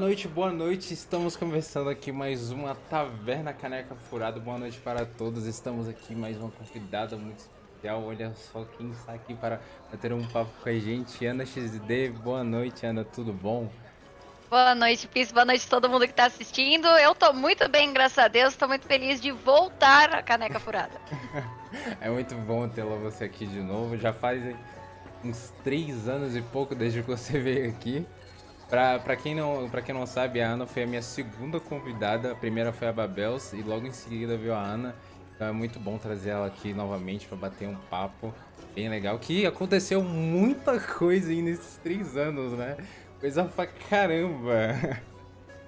Boa noite, boa noite. Estamos começando aqui mais uma Taverna Caneca Furada. Boa noite para todos. Estamos aqui mais uma convidada muito especial. Olha só quem está aqui para ter um papo com a gente. Ana XD. Boa noite, Ana. Tudo bom? Boa noite, Pis. Boa noite a todo mundo que está assistindo. Eu tô muito bem, graças a Deus. Tô muito feliz de voltar à Caneca Furada. é muito bom tê-la você aqui de novo. Já faz uns três anos e pouco desde que você veio aqui. Pra, pra, quem não, pra quem não sabe, a Ana foi a minha segunda convidada. A primeira foi a Babels e logo em seguida veio a Ana. Então é muito bom trazer ela aqui novamente para bater um papo bem legal. Que aconteceu muita coisa aí nesses três anos, né? Coisa pra caramba.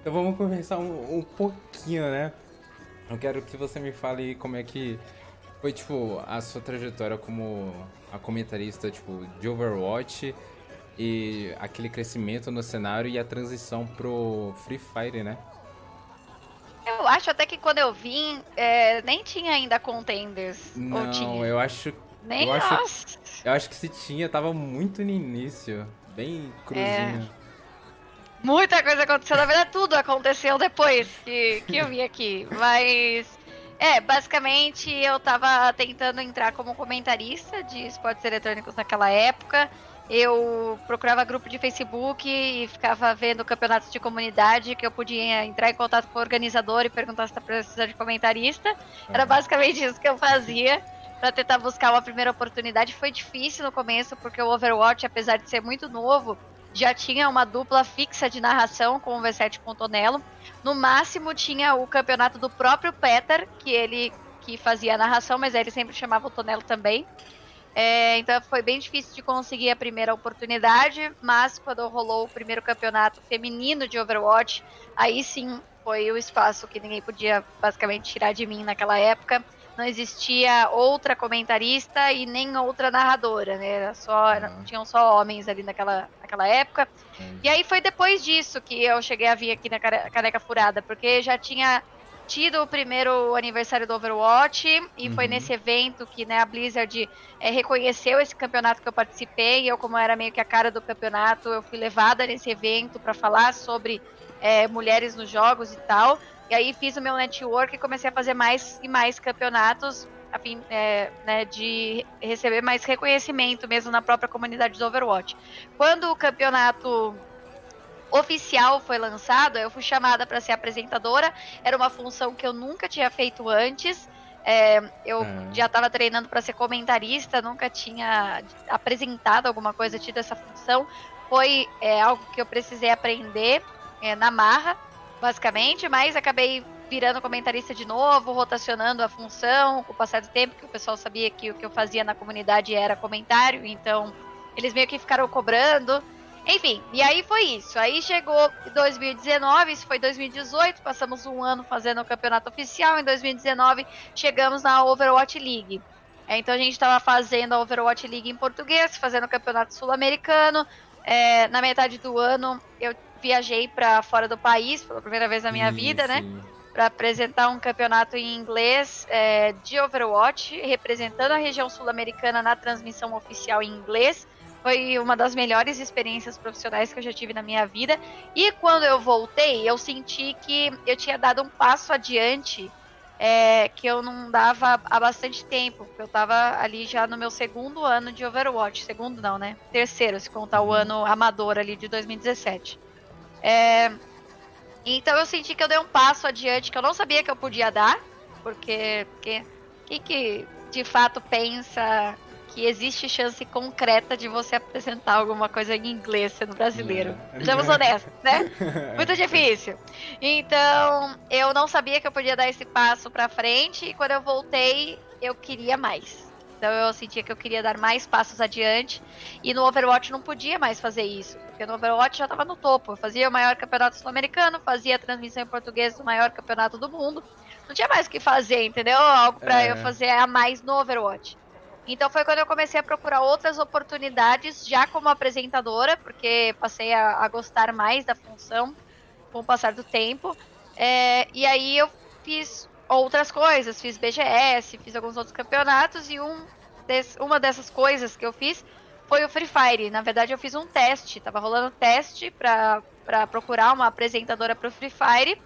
Então vamos conversar um, um pouquinho, né? Eu quero que você me fale como é que foi, tipo, a sua trajetória como a comentarista, tipo, de Overwatch e aquele crescimento no cenário e a transição pro Free Fire, né? Eu acho até que quando eu vim, é, nem tinha ainda contenders. Não, ou tinha? eu acho. Nem eu nossa. acho, eu acho que se tinha, tava muito no início. Bem cruzinho. É. Muita coisa aconteceu, na verdade tudo aconteceu depois que, que eu vim aqui. Mas é, basicamente eu tava tentando entrar como comentarista de esportes eletrônicos naquela época eu procurava grupo de Facebook e ficava vendo campeonatos de comunidade que eu podia entrar em contato com o organizador e perguntar se está precisando de comentarista. Era basicamente isso que eu fazia para tentar buscar uma primeira oportunidade. Foi difícil no começo porque o Overwatch, apesar de ser muito novo, já tinha uma dupla fixa de narração com o V7 com o Tonelo. No máximo tinha o campeonato do próprio Peter, que ele que fazia a narração, mas ele sempre chamava o Tonelo também. É, então foi bem difícil de conseguir a primeira oportunidade, mas quando rolou o primeiro campeonato feminino de Overwatch, aí sim foi o espaço que ninguém podia basicamente tirar de mim naquela época. Não existia outra comentarista e nem outra narradora, né? Era só, uhum. Tinham só homens ali naquela, naquela época. E aí foi depois disso que eu cheguei a vir aqui na Caneca Furada, porque já tinha tido o primeiro aniversário do Overwatch e uhum. foi nesse evento que né, a Blizzard é, reconheceu esse campeonato que eu participei. E eu, como era meio que a cara do campeonato, eu fui levada nesse evento para falar sobre é, mulheres nos jogos e tal. E aí fiz o meu network e comecei a fazer mais e mais campeonatos a fim é, né, de receber mais reconhecimento mesmo na própria comunidade do Overwatch. Quando o campeonato oficial foi lançado, eu fui chamada para ser apresentadora. Era uma função que eu nunca tinha feito antes. É, eu é. já estava treinando para ser comentarista, nunca tinha apresentado alguma coisa, tido essa função. Foi é, algo que eu precisei aprender é, na marra, basicamente, mas acabei virando comentarista de novo, rotacionando a função com o passar do tempo, que o pessoal sabia que o que eu fazia na comunidade era comentário, então eles meio que ficaram cobrando. Enfim, e aí foi isso. Aí chegou 2019, isso foi 2018, passamos um ano fazendo o campeonato oficial. Em 2019, chegamos na Overwatch League. É, então a gente estava fazendo a Overwatch League em português, fazendo o campeonato sul-americano. É, na metade do ano, eu viajei para fora do país pela primeira vez na minha sim, vida, né? sim. né? Para apresentar um campeonato em inglês é, de Overwatch, representando a região sul-americana na transmissão oficial em inglês. Foi uma das melhores experiências profissionais que eu já tive na minha vida. E quando eu voltei, eu senti que eu tinha dado um passo adiante é, que eu não dava há bastante tempo. Porque eu estava ali já no meu segundo ano de Overwatch. Segundo não, né? Terceiro, se contar o uhum. ano amador ali de 2017. É, então eu senti que eu dei um passo adiante que eu não sabia que eu podia dar. Porque quem que de fato pensa que existe chance concreta de você apresentar alguma coisa em inglês sendo brasileiro. É. Sejamos honestos, né? Muito difícil. Então, eu não sabia que eu podia dar esse passo pra frente e quando eu voltei, eu queria mais. Então eu sentia que eu queria dar mais passos adiante. E no Overwatch não podia mais fazer isso. Porque no Overwatch já estava no topo. Eu fazia o maior campeonato sul-americano, fazia a transmissão em português do maior campeonato do mundo. Não tinha mais o que fazer, entendeu? Algo para é. eu fazer a mais no Overwatch. Então foi quando eu comecei a procurar outras oportunidades já como apresentadora, porque passei a, a gostar mais da função com o passar do tempo. É, e aí eu fiz outras coisas, fiz BGS, fiz alguns outros campeonatos e um des, uma dessas coisas que eu fiz foi o Free Fire. Na verdade eu fiz um teste, tava rolando teste para para procurar uma apresentadora pro Free Fire.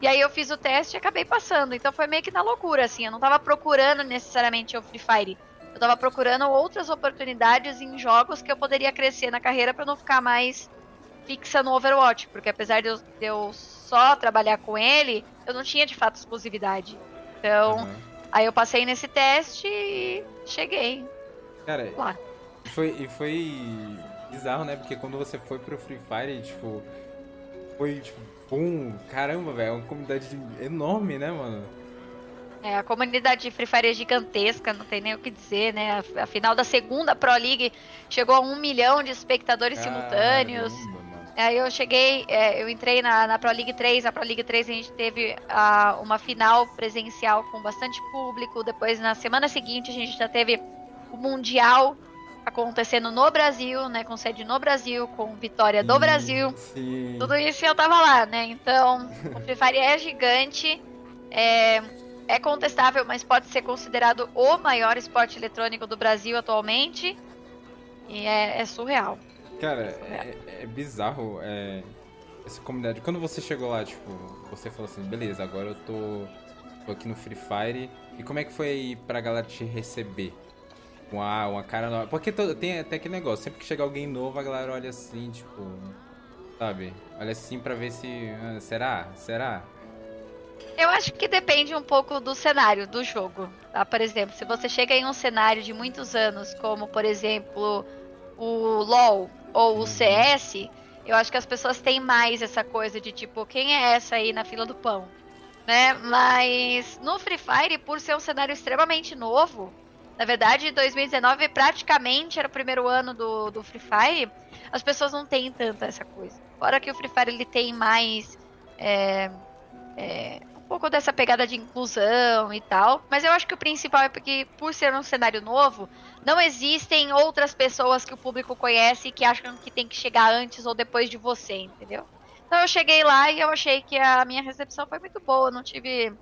E aí eu fiz o teste e acabei passando. Então foi meio que na loucura, assim. Eu não tava procurando necessariamente o Free Fire. Eu tava procurando outras oportunidades em jogos que eu poderia crescer na carreira para não ficar mais fixa no Overwatch. Porque apesar de eu, de eu, só trabalhar com ele, eu não tinha de fato exclusividade. Então, uhum. aí eu passei nesse teste e cheguei. Cara, lá. Foi, e foi bizarro, né? Porque quando você foi pro Free Fire, tipo, foi tipo Pum, caramba, velho, é uma comunidade enorme, né, mano? É, a comunidade de Free Fire é gigantesca, não tem nem o que dizer, né? A, a final da segunda Pro League chegou a um milhão de espectadores simultâneos. Aí eu cheguei, é, eu entrei na, na Pro League 3, a Pro League 3 a gente teve a, uma final presencial com bastante público, depois na semana seguinte a gente já teve o Mundial acontecendo no Brasil, né? Com sede no Brasil, com vitória do Brasil. Sim. Tudo isso eu tava lá, né? Então, o Free Fire é gigante. É, é contestável, mas pode ser considerado o maior esporte eletrônico do Brasil atualmente. E é, é surreal. Cara, é, surreal. é, é bizarro é, essa comunidade. Quando você chegou lá, tipo, você falou assim, beleza, agora eu tô, tô aqui no Free Fire. E como é que foi pra galera te receber? uma, uma cara nova. Porque tem até aquele negócio, sempre que chega alguém novo, a galera olha assim, tipo. Sabe? Olha assim pra ver se. Ah, será? Será? Eu acho que depende um pouco do cenário do jogo. Tá? Por exemplo, se você chega em um cenário de muitos anos, como por exemplo o LoL ou o uhum. CS, eu acho que as pessoas têm mais essa coisa de tipo, quem é essa aí na fila do pão? Né? Mas no Free Fire, por ser um cenário extremamente novo, na verdade, 2019 praticamente era o primeiro ano do, do Free Fire. As pessoas não têm tanta essa coisa. Fora que o Free Fire ele tem mais. É, é, um pouco dessa pegada de inclusão e tal. Mas eu acho que o principal é porque, por ser um cenário novo, não existem outras pessoas que o público conhece que acham que tem que chegar antes ou depois de você, entendeu? Então eu cheguei lá e eu achei que a minha recepção foi muito boa. Não tive,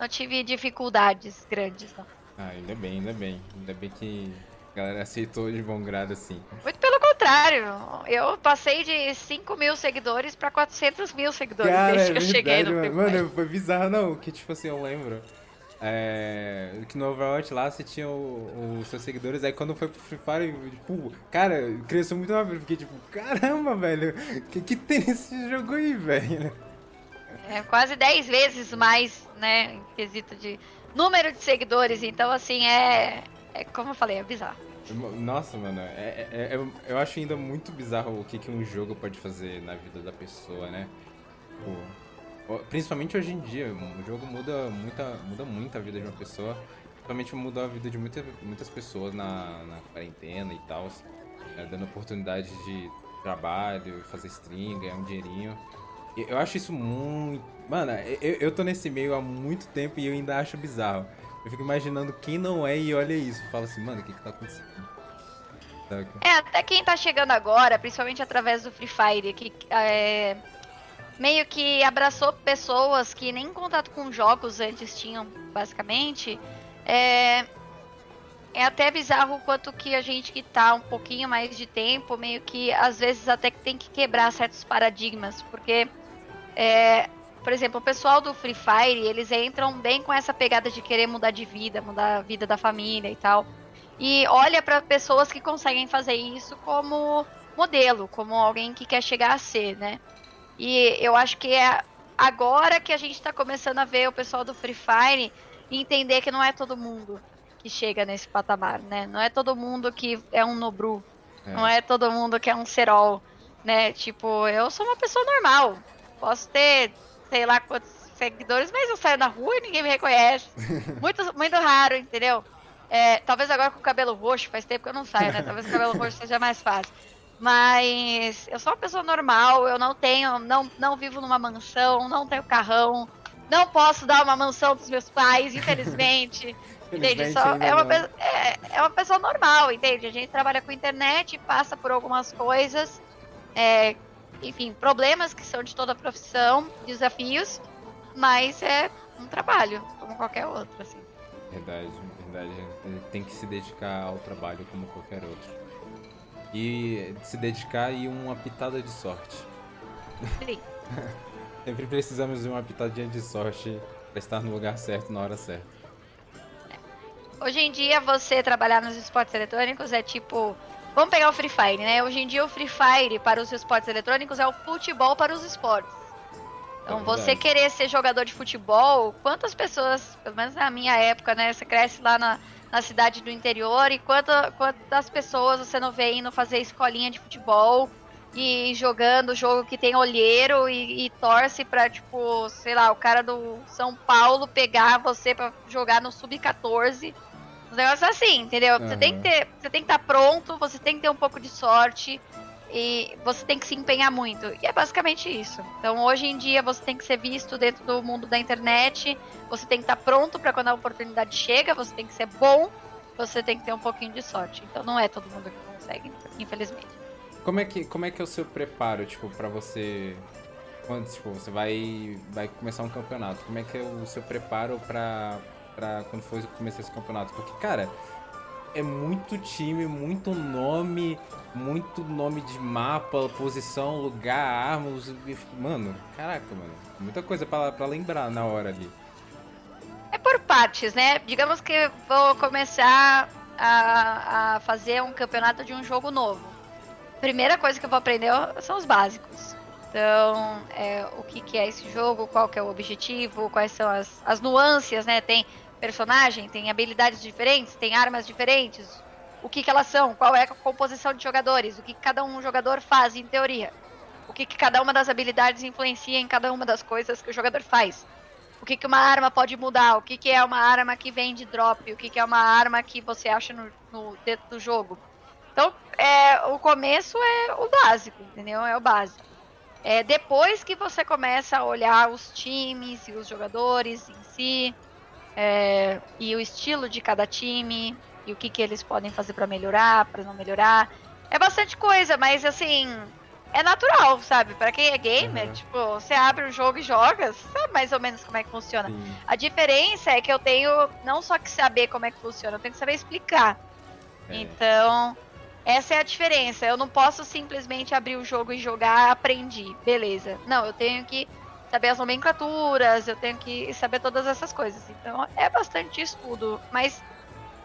não tive dificuldades grandes, não. Ah, ainda bem, ainda bem. Ainda bem que a galera aceitou de bom grado assim. Muito contrário. Eu passei de 5 mil seguidores pra 400 mil seguidores Cara, desde é que eu cheguei no Mano, mano foi bizarro, não. Que tipo assim, eu lembro. É, que no Overwatch lá você tinha os seus seguidores, aí quando foi pro Free Fire, tipo, cara, cresceu muito rápido. Fiquei tipo, caramba, velho, o que, que tem nesse jogo aí, velho? É quase 10 vezes mais, né, em quesito de número de seguidores. Então, assim, é, é como eu falei, é bizarro. Nossa, mano, é, é, é, eu acho ainda muito bizarro o que, que um jogo pode fazer na vida da pessoa, né? Pô, principalmente hoje em dia, o jogo muda, muita, muda muito a vida de uma pessoa. Principalmente muda a vida de muita, muitas pessoas na, na quarentena e tal. Né? Dando oportunidade de trabalho, fazer stream, ganhar um dinheirinho. Eu acho isso muito. Mano, eu, eu tô nesse meio há muito tempo e eu ainda acho bizarro. Eu fico imaginando quem não é e olha isso. Fala assim, mano, o que que tá acontecendo? É, até quem tá chegando agora, principalmente através do Free Fire, que é, meio que abraçou pessoas que nem contato com jogos antes tinham, basicamente. É, é até bizarro o quanto que a gente que tá um pouquinho mais de tempo, meio que às vezes até que tem que quebrar certos paradigmas, porque é, por exemplo, o pessoal do Free Fire, eles entram bem com essa pegada de querer mudar de vida, mudar a vida da família e tal. E olha para pessoas que conseguem fazer isso como modelo, como alguém que quer chegar a ser, né? E eu acho que é agora que a gente está começando a ver o pessoal do Free Fire e entender que não é todo mundo que chega nesse patamar, né? Não é todo mundo que é um Nobru, é. não é todo mundo que é um Serol, né? Tipo, eu sou uma pessoa normal, Posso ter, sei lá quantos seguidores, mas eu saio na rua e ninguém me reconhece. muito, muito raro, entendeu? É, talvez agora com o cabelo roxo, faz tempo que eu não saio, né? Talvez o cabelo roxo seja mais fácil. Mas eu sou uma pessoa normal, eu não tenho, não, não vivo numa mansão, não tenho carrão, não posso dar uma mansão dos meus pais, infelizmente. entende? Só é, uma, é, é, uma pessoa normal, entende? A gente trabalha com internet, passa por algumas coisas é, enfim, problemas que são de toda a profissão, desafios, mas é um trabalho, como qualquer outro, assim. Verdade, verdade. Tem que se dedicar ao trabalho como qualquer outro. E se dedicar e uma pitada de sorte. Sim. Sempre precisamos de uma pitadinha de sorte pra estar no lugar certo na hora certa. Hoje em dia, você trabalhar nos esportes eletrônicos é tipo. Vamos pegar o Free Fire, né? Hoje em dia, o Free Fire para os esportes eletrônicos é o futebol para os esportes. Então, É você querer ser jogador de futebol, quantas pessoas, pelo menos na minha época, né? Você cresce lá na, na cidade do interior e quanta, quantas pessoas você não vê indo fazer escolinha de futebol e jogando jogo que tem olheiro e, e torce pra, tipo, sei lá, o cara do São Paulo pegar você pra jogar no Sub-14. Uns negócios assim, entendeu? Você tem que ter, você tem que estar pronto, você tem que ter um pouco de sorte e você tem que se empenhar muito. E é basicamente isso. Então, hoje em dia, você tem que ser visto dentro do mundo da internet, você tem que estar pronto para quando a oportunidade chega, você tem que ser bom, você tem que ter um pouquinho de sorte. Então, não é todo mundo que consegue, infelizmente. Como é que, como é, que é o seu preparo, tipo, pra você. Quando tipo, você vai, vai começar um campeonato? Como é que é o seu preparo pra quando for começar esse campeonato? Porque, cara, é muito time, muito nome, muito nome de mapa, posição, lugar, armas. Mano, caraca, mano. Muita coisa pra lembrar na hora ali. É por partes, né? Digamos que vou começar a, a fazer um campeonato de um jogo novo. Primeira coisa que eu vou aprender são os básicos. Então, é, o que, que é esse jogo, qual que é o objetivo, quais são as, as nuances, né? Tem personagem, tem habilidades diferentes, tem armas diferentes. O que, que elas são, qual é a composição de jogadores, o que cada um jogador faz em teoria. O que, que cada uma das habilidades influencia em cada uma das coisas que o jogador faz o que, que uma arma pode mudar, o que, que é uma arma que vem de drop, o que, que é uma arma que você acha no, no dentro do jogo. Então, é, o começo é o básico, entendeu? É o básico. É depois que você começa a olhar os times e os jogadores em si, é, e o estilo de cada time, e o que, que eles podem fazer para melhorar, para não melhorar. É bastante coisa, mas assim, é natural, sabe? Para quem é gamer, Uhum. tipo, você abre o jogo e joga, sabe mais ou menos como é que funciona. Sim. A diferença é que eu tenho não só que saber como é que funciona, eu tenho que saber explicar. É. Então, essa é a diferença. Eu não posso simplesmente abrir o jogo e jogar, aprendi, beleza. Não, eu tenho que saber as nomenclaturas, eu tenho que saber todas essas coisas. Então, é bastante estudo, mas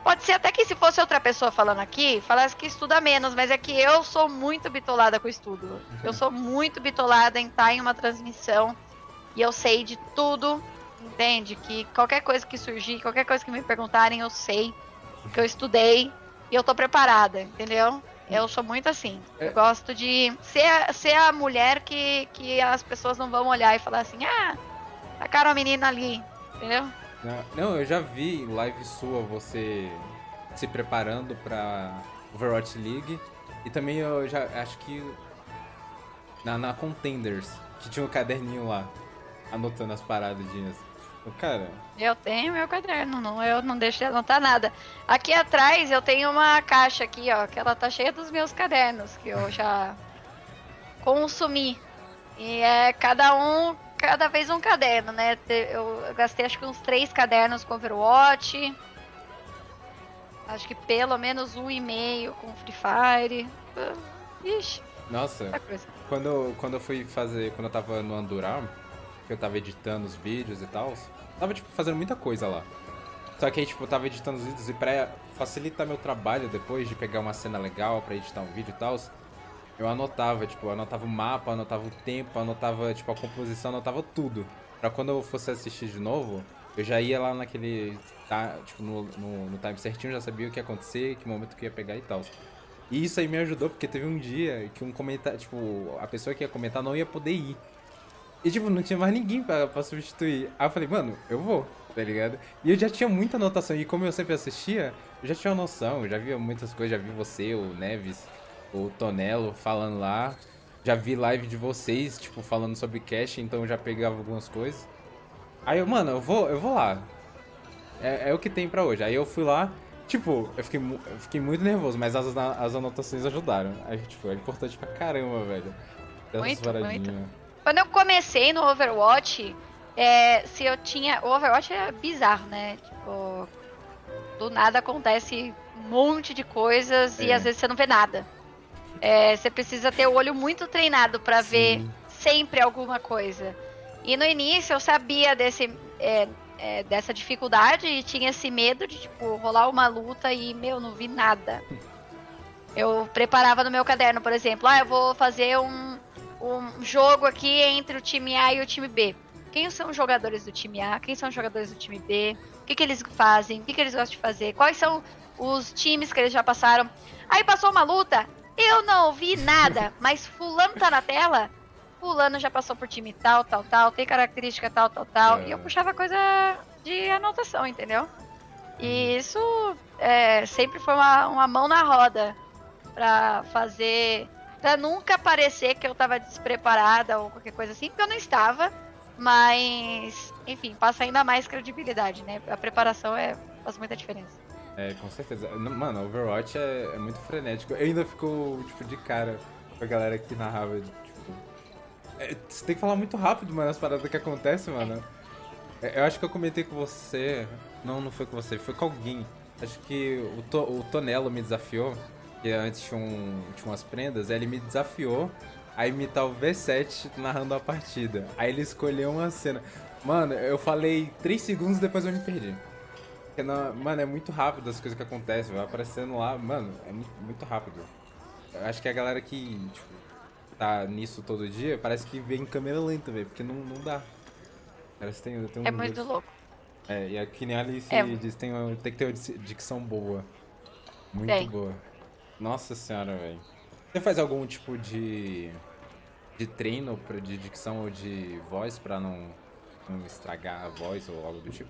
pode ser até que se fosse outra pessoa falando aqui, falasse que estuda menos, mas é que eu sou muito bitolada com estudo. Eu sou muito bitolada em estar em uma transmissão e eu sei de tudo, entende? Que qualquer coisa que surgir, qualquer coisa que me perguntarem, eu sei, que eu estudei e eu tô preparada, entendeu? Eu sou muito assim. É. Eu gosto de ser, a- ser a mulher que, que as pessoas não vão olhar e falar assim, ah, tacaram a menina ali, entendeu? Não, não, eu já vi em live sua você se preparando pra Overwatch League. E também eu já acho que na, na Contenders, que tinha um caderninho lá, anotando as paradinhas. Eu, Cara, Eu tenho meu caderno, não, eu não deixo de anotar nada. Aqui atrás eu tenho uma caixa aqui, ó, que ela tá cheia dos meus cadernos, que eu já consumi. E é cada um, cada vez um caderno, né? Eu gastei acho que uns três cadernos com Overwatch. Acho que pelo menos um e meio com Free Fire. Ah, Ixi, nossa, quando, quando eu fui fazer, quando eu tava no Andurar, que eu tava editando os vídeos e tal, tava, tipo, fazendo muita coisa lá. Só que aí, tipo, eu tava editando os vídeos e pra facilitar meu trabalho depois de pegar uma cena legal pra editar um vídeo e tal, eu anotava, tipo, anotava o mapa, anotava o tempo, anotava, tipo, a composição, anotava tudo. Pra quando eu fosse assistir de novo, eu já ia lá naquele, tá, tipo, no, no, no time certinho, já sabia o que ia acontecer, que momento que ia pegar e tal. E isso aí me ajudou, porque teve um dia que um comentário, tipo, a pessoa que ia comentar não ia poder ir. E, tipo, não tinha mais ninguém pra, pra substituir. Aí eu falei, mano, eu vou, tá ligado? E eu já tinha muita anotação, e como eu sempre assistia, eu já tinha uma noção, eu já via muitas coisas, já vi você, o Neves, o Tonelo falando lá. Já vi live de vocês, tipo, falando sobre cash, então eu já pegava algumas coisas. Aí eu, mano, eu vou, eu vou lá. É, é o que tem pra hoje. Aí eu fui lá, tipo, eu fiquei, eu fiquei muito nervoso, mas as, as anotações ajudaram. Aí, tipo, é importante pra caramba, velho. Essas Muito, paradinhas. Quando eu comecei no Overwatch, é, se eu tinha. O Overwatch é bizarro, né? Tipo, do nada acontece um monte de coisas e É. às vezes você não vê nada. É, você precisa ter o olho muito treinado pra ver sempre alguma coisa. E no início eu sabia desse, é, é, dessa dificuldade e tinha esse medo de, tipo, rolar uma luta e, meu, não vi nada. Eu preparava no meu caderno, por exemplo, ah, eu vou fazer um, um jogo aqui entre o time A e o time B. Quem são os jogadores do time A? Quem são os jogadores do time B? O que, que eles fazem? O que, que eles gostam de fazer? Quais são os times que eles já passaram? Aí passou uma luta, eu não vi nada, mas fulano tá na tela, fulano já passou por time tal, tal, tal, tem característica tal, tal, tal. É. E eu puxava coisa de anotação, entendeu? E uhum. isso é, sempre foi uma, uma mão na roda pra fazer. Pra nunca parecer que eu tava despreparada ou qualquer coisa assim, porque eu não estava. Mas, enfim, passa ainda mais credibilidade, né? A preparação é, faz muita diferença. É, com certeza. Mano, Overwatch é, é muito frenético. Eu ainda fico, tipo, de cara com a galera que narrava, tipo... É, você tem que falar muito rápido, mano, as paradas que acontecem, mano. É, eu acho que eu comentei com você... Não, não foi com você, foi com alguém. Acho que o, to, o Tonelo me desafiou, que antes tinha, um, tinha umas prendas, ele me desafiou a imitar o V7 narrando a partida. Aí ele escolheu uma cena. Mano, eu falei 3 segundos depois eu me perdi. Não, mano, é muito rápido as coisas que acontecem, vai aparecendo lá, mano, é muito, muito rápido. Eu acho que a galera que, tipo, tá nisso todo dia, parece que vê em câmera lenta, velho, porque não, não dá. Parece que tem, tem um É muito louco. É, e aqui nem Alice é. diz, tem, tem que ter uma dicção boa. Muito tem. boa. Nossa senhora, velho. Você faz algum tipo de, de treino de dicção ou de voz pra não, não estragar a voz ou algo do tipo?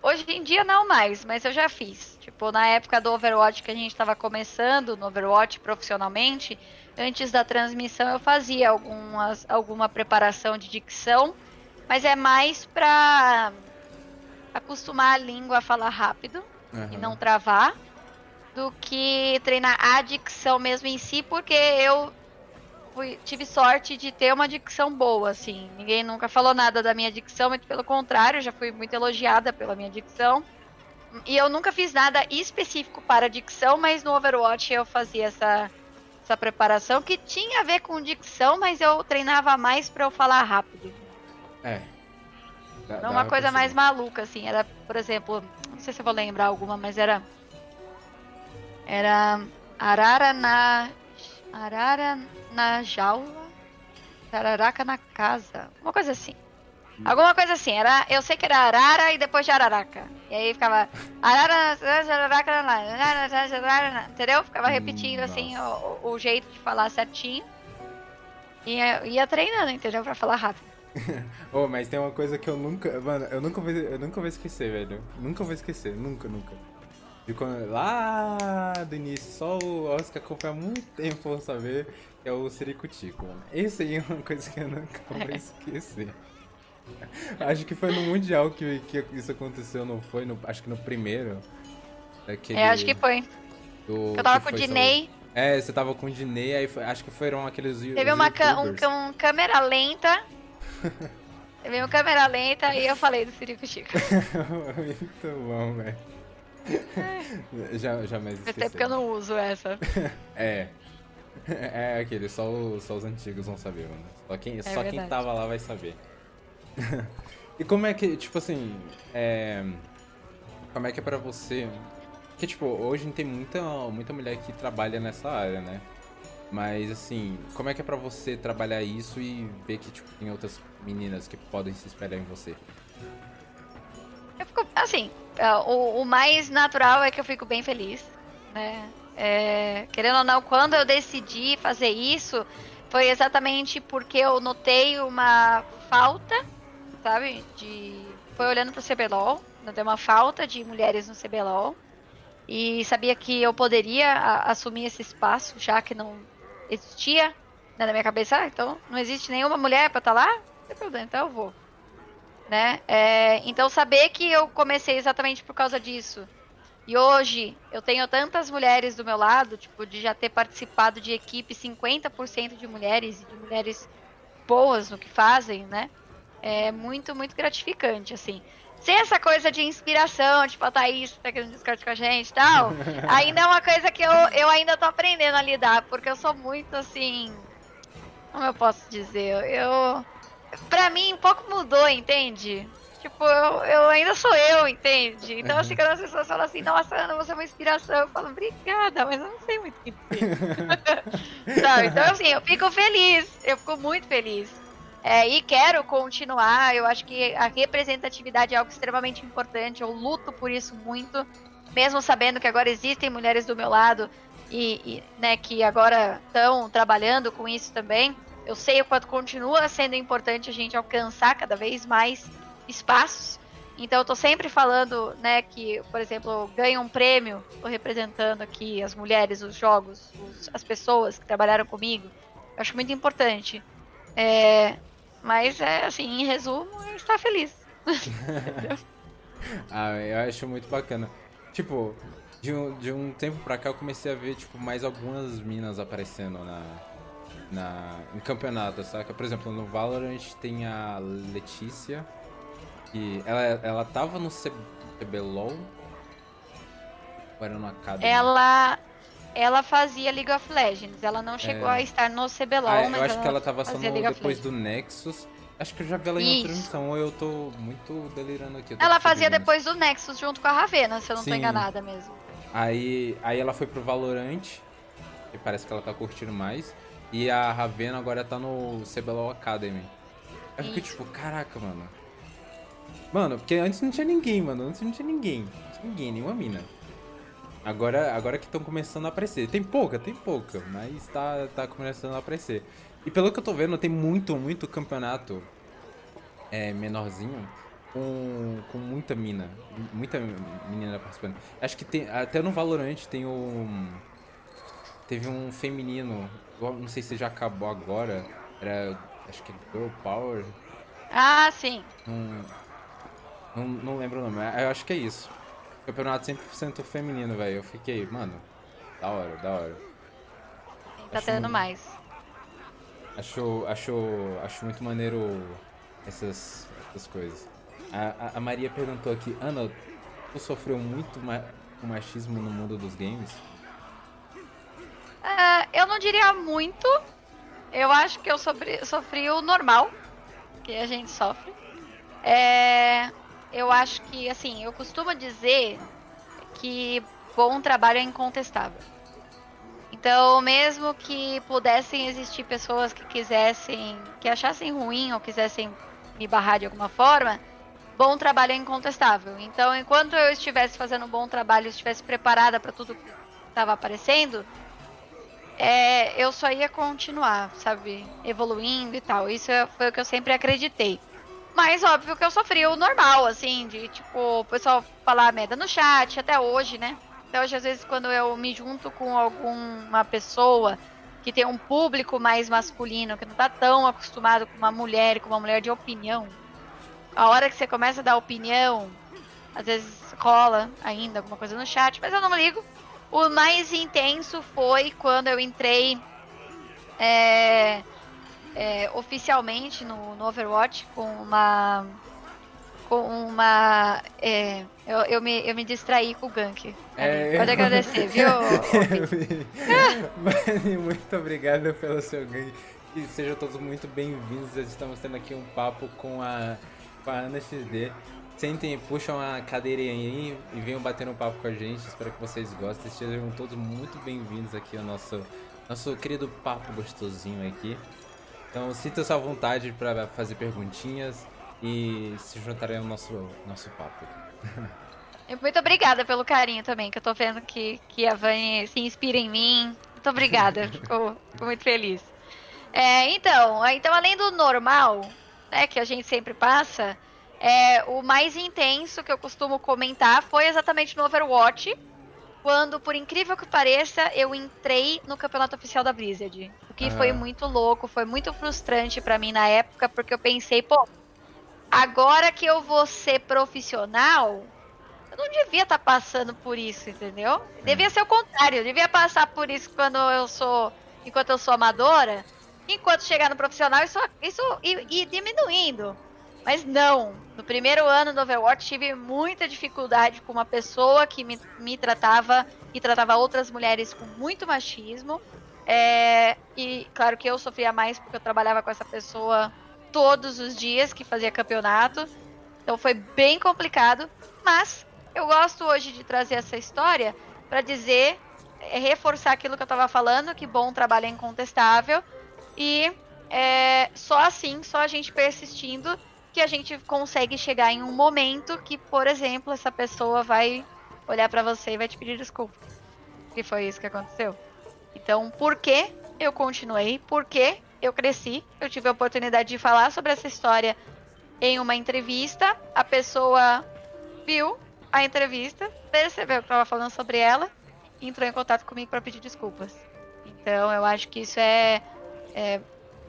Hoje em dia não mais, mas eu já fiz. Tipo, na época do Overwatch que a gente estava começando, no Overwatch profissionalmente, antes da transmissão eu fazia algumas, alguma preparação de dicção, mas é mais pra acostumar a língua a falar rápido uhum. e não travar do que treinar a dicção mesmo em si, porque eu fui, tive sorte de ter uma dicção boa, assim. Ninguém nunca falou nada da minha dicção, mas pelo contrário, já fui muito elogiada pela minha dicção. E eu nunca fiz nada específico para dicção, mas no Overwatch eu fazia essa, essa preparação que tinha a ver com dicção, mas eu treinava mais para eu falar rápido. É. Dá, Não uma coisa mais maluca, assim. Era, por exemplo, não sei se eu vou lembrar alguma, mas era era arara na. Arara na jaula. Tararaca na casa. Uma coisa assim. Alguma coisa assim. Era, eu sei que era arara e depois de araraca. E aí ficava. Arara, araraca, entendeu? Ficava repetindo assim o, o, jeito de falar certinho. E ia, ia treinando, entendeu? Pra falar rápido. oh, mas tem uma coisa que eu nunca. Mano, eu nunca vou, eu nunca vou esquecer, velho. Nunca vou esquecer. Nunca, nunca. De quando, lá do início, só o Oscar acompanha muito tempo pra saber que é o Siricutico. Esse aí é uma coisa que eu nunca vou é. esquecer. acho que foi no Mundial que, que isso aconteceu, não foi? No, acho que no primeiro. Daquele, é, acho que foi. Do, eu tava com o Dinei. É, você tava com o Dinei, aí foi, acho que foram aqueles. Teve uma um, um câmera lenta. Teve uma câmera lenta e eu falei do Siricutico. muito bom, velho. já, jamais esqueci. Até porque eu não uso essa. é. É aquele, só, os, só os antigos vão saber, mano. Só quem, é só quem tava lá vai saber. e como é que, tipo assim, é... Como é que é pra você... Porque, tipo, hoje tem muita, muita mulher que trabalha nessa área, né? Mas, assim, como é que é pra você trabalhar isso e ver que, tipo, tem outras meninas que podem se espelhar em você? Eu fico, assim, é, o, o, mais natural é que eu fico bem feliz, né? É, querendo ou não, quando eu decidi fazer isso, foi exatamente porque eu notei uma falta, sabe? De, foi olhando pro CBLOL, notei uma falta de mulheres no CBLOL. E sabia que eu poderia a, assumir esse espaço, já que não existia né, na minha cabeça. Ah, então não existe nenhuma mulher para estar tá lá? Não tem problema, então eu vou né? É, então saber que eu comecei exatamente por causa disso. E hoje eu tenho tantas mulheres do meu lado, tipo, de já ter participado de equipe 50% de mulheres e de mulheres boas no que fazem, né? É muito, muito gratificante, assim. Sem essa coisa de inspiração, tipo, a Thaís tá aqui no Discord com a gente e tal, ainda é uma coisa que eu, eu ainda tô aprendendo a lidar, porque eu sou muito, assim, Como eu posso dizer? Eu. Pra mim, um pouco mudou, entende? Tipo, eu, eu ainda sou eu, entende? Então, assim, quando as pessoas falam assim, nossa, Ana, você é uma inspiração, eu falo, obrigada, mas eu não sei muito o que dizer. Sabe? Então, assim, eu fico feliz, eu fico muito feliz. É, e quero continuar, eu acho que a representatividade é algo extremamente importante, eu luto por isso muito, mesmo sabendo que agora existem mulheres do meu lado e, e né, que agora estão trabalhando com isso também. Eu sei o quanto continua sendo importante a gente alcançar cada vez mais espaços. Então eu tô sempre falando, né, que, por exemplo, ganho um prêmio, tô representando aqui as mulheres, os jogos, os, as pessoas que trabalharam comigo. Eu acho muito importante. É, mas é assim, em resumo, está feliz. ah, eu acho muito bacana. Tipo, de um, de um tempo pra cá eu comecei a ver, tipo, mais algumas minas aparecendo na, na, em campeonato, saca? Por exemplo, no Valorant tem a Letícia, que ela, ela tava no CBLOL? Ou era no Academy? Ela, ela fazia League of Legends. Ela não chegou é... a estar no CBLOL, ah, mas eu acho que ela tava só no, depois do Nexus. Acho que eu já vi ela em outra missão, ou eu tô muito delirando aqui. Ela fazia depois do Nexus junto com a Ravena, se eu não Sim. tô enganada mesmo. Aí, aí ela foi pro Valorant, e parece que ela tá curtindo mais. E a Ravena agora tá no CBLOL Academy. Eu fiquei tipo, caraca, mano. Mano, porque antes não tinha ninguém, mano. Antes não tinha ninguém. Não tinha ninguém, nenhuma mina. Agora, agora que estão começando a aparecer. Tem pouca, tem pouca, mas tá, tá começando a aparecer. E pelo que eu tô vendo, tem muito, muito campeonato é, menorzinho com, com muita mina. Muita menina participando. Acho que tem. Até no Valorant tem um. Teve um feminino. Não sei se já acabou agora. Era. Acho que Girl Power. Ah, sim. Um, não, não lembro o nome, eu acho que é isso. Campeonato 100% feminino, velho. Eu fiquei, mano, da hora, da hora. Tá acho tendo muito... mais. Acho, acho, acho muito maneiro essas, essas coisas. A, a, a Maria perguntou aqui, Ana, tu sofreu muito ma machismo no mundo dos games? Uh, eu não diria muito. Eu acho que eu sofri, sofri o normal que a gente sofre. É, eu acho que, assim, eu costumo dizer que bom trabalho é incontestável. Então, mesmo que pudessem existir pessoas que quisessem, que achassem ruim ou quisessem me barrar de alguma forma, bom trabalho é incontestável. Então, enquanto eu estivesse fazendo um bom trabalho, estivesse preparada para tudo que estava aparecendo, é, eu só ia continuar, sabe, evoluindo e tal. Isso foi o que eu sempre acreditei. Mas óbvio que eu sofri o normal, assim, de tipo, o pessoal falar merda no chat, até hoje, né? Até hoje, às vezes, quando eu me junto com alguma pessoa que tem um público mais masculino, que não tá tão acostumado com uma mulher, com uma mulher de opinião, a hora que você começa a dar opinião, às vezes rola ainda alguma coisa no chat, mas eu não ligo. O mais intenso foi quando eu entrei. É, é, oficialmente no, no, Overwatch com uma. Com uma. É, eu, eu, me, eu me distraí com o gank. É, Pode agradecer, viu? muito obrigado pelo seu gank. E sejam todos muito bem-vindos. Estamos tendo aqui um papo com a, com a Ana XD. Sentem, puxam a cadeirinha aí e venham bater um papo com a gente. Espero que vocês gostem. Sejam todos muito bem-vindos aqui ao nosso, nosso querido papo gostosinho aqui. Então sinta-se à vontade para fazer perguntinhas e se juntarem ao nosso, nosso papo. Muito obrigada pelo carinho também, que eu tô vendo que, que a Vani se inspira em mim. Muito obrigada, fico, fico, muito feliz. É, então, então, além do normal, né, que a gente sempre passa, é, o mais intenso que eu costumo comentar foi exatamente no Overwatch, quando, por incrível que pareça, eu entrei no campeonato oficial da Blizzard. O que uhum. foi muito louco, foi muito frustrante para mim na época, porque eu pensei, pô, agora que eu vou ser profissional, eu não devia estar tá passando por isso, entendeu? Devia ser o contrário, eu devia passar por isso quando eu sou, enquanto eu sou amadora, enquanto chegar no profissional, isso, isso ir diminuindo. Mas não. No primeiro ano do Overwatch tive muita dificuldade com uma pessoa que me, me tratava e tratava outras mulheres com muito machismo. É, e claro que eu sofria mais porque eu trabalhava com essa pessoa todos os dias que fazia campeonato. Então foi bem complicado. Mas eu gosto hoje de trazer essa história para dizer, é, reforçar aquilo que eu estava falando, que bom trabalho é incontestável. E é, só assim, só a gente persistindo, que a gente consegue chegar em um momento que, por exemplo, essa pessoa vai olhar para você e vai te pedir desculpa. Que foi isso que aconteceu. Então, por que eu continuei? Por que eu cresci? Eu tive a oportunidade de falar sobre essa história em uma entrevista. A pessoa viu a entrevista, percebeu que eu estava falando sobre ela e entrou em contato comigo para pedir desculpas. Então, eu acho que isso é, é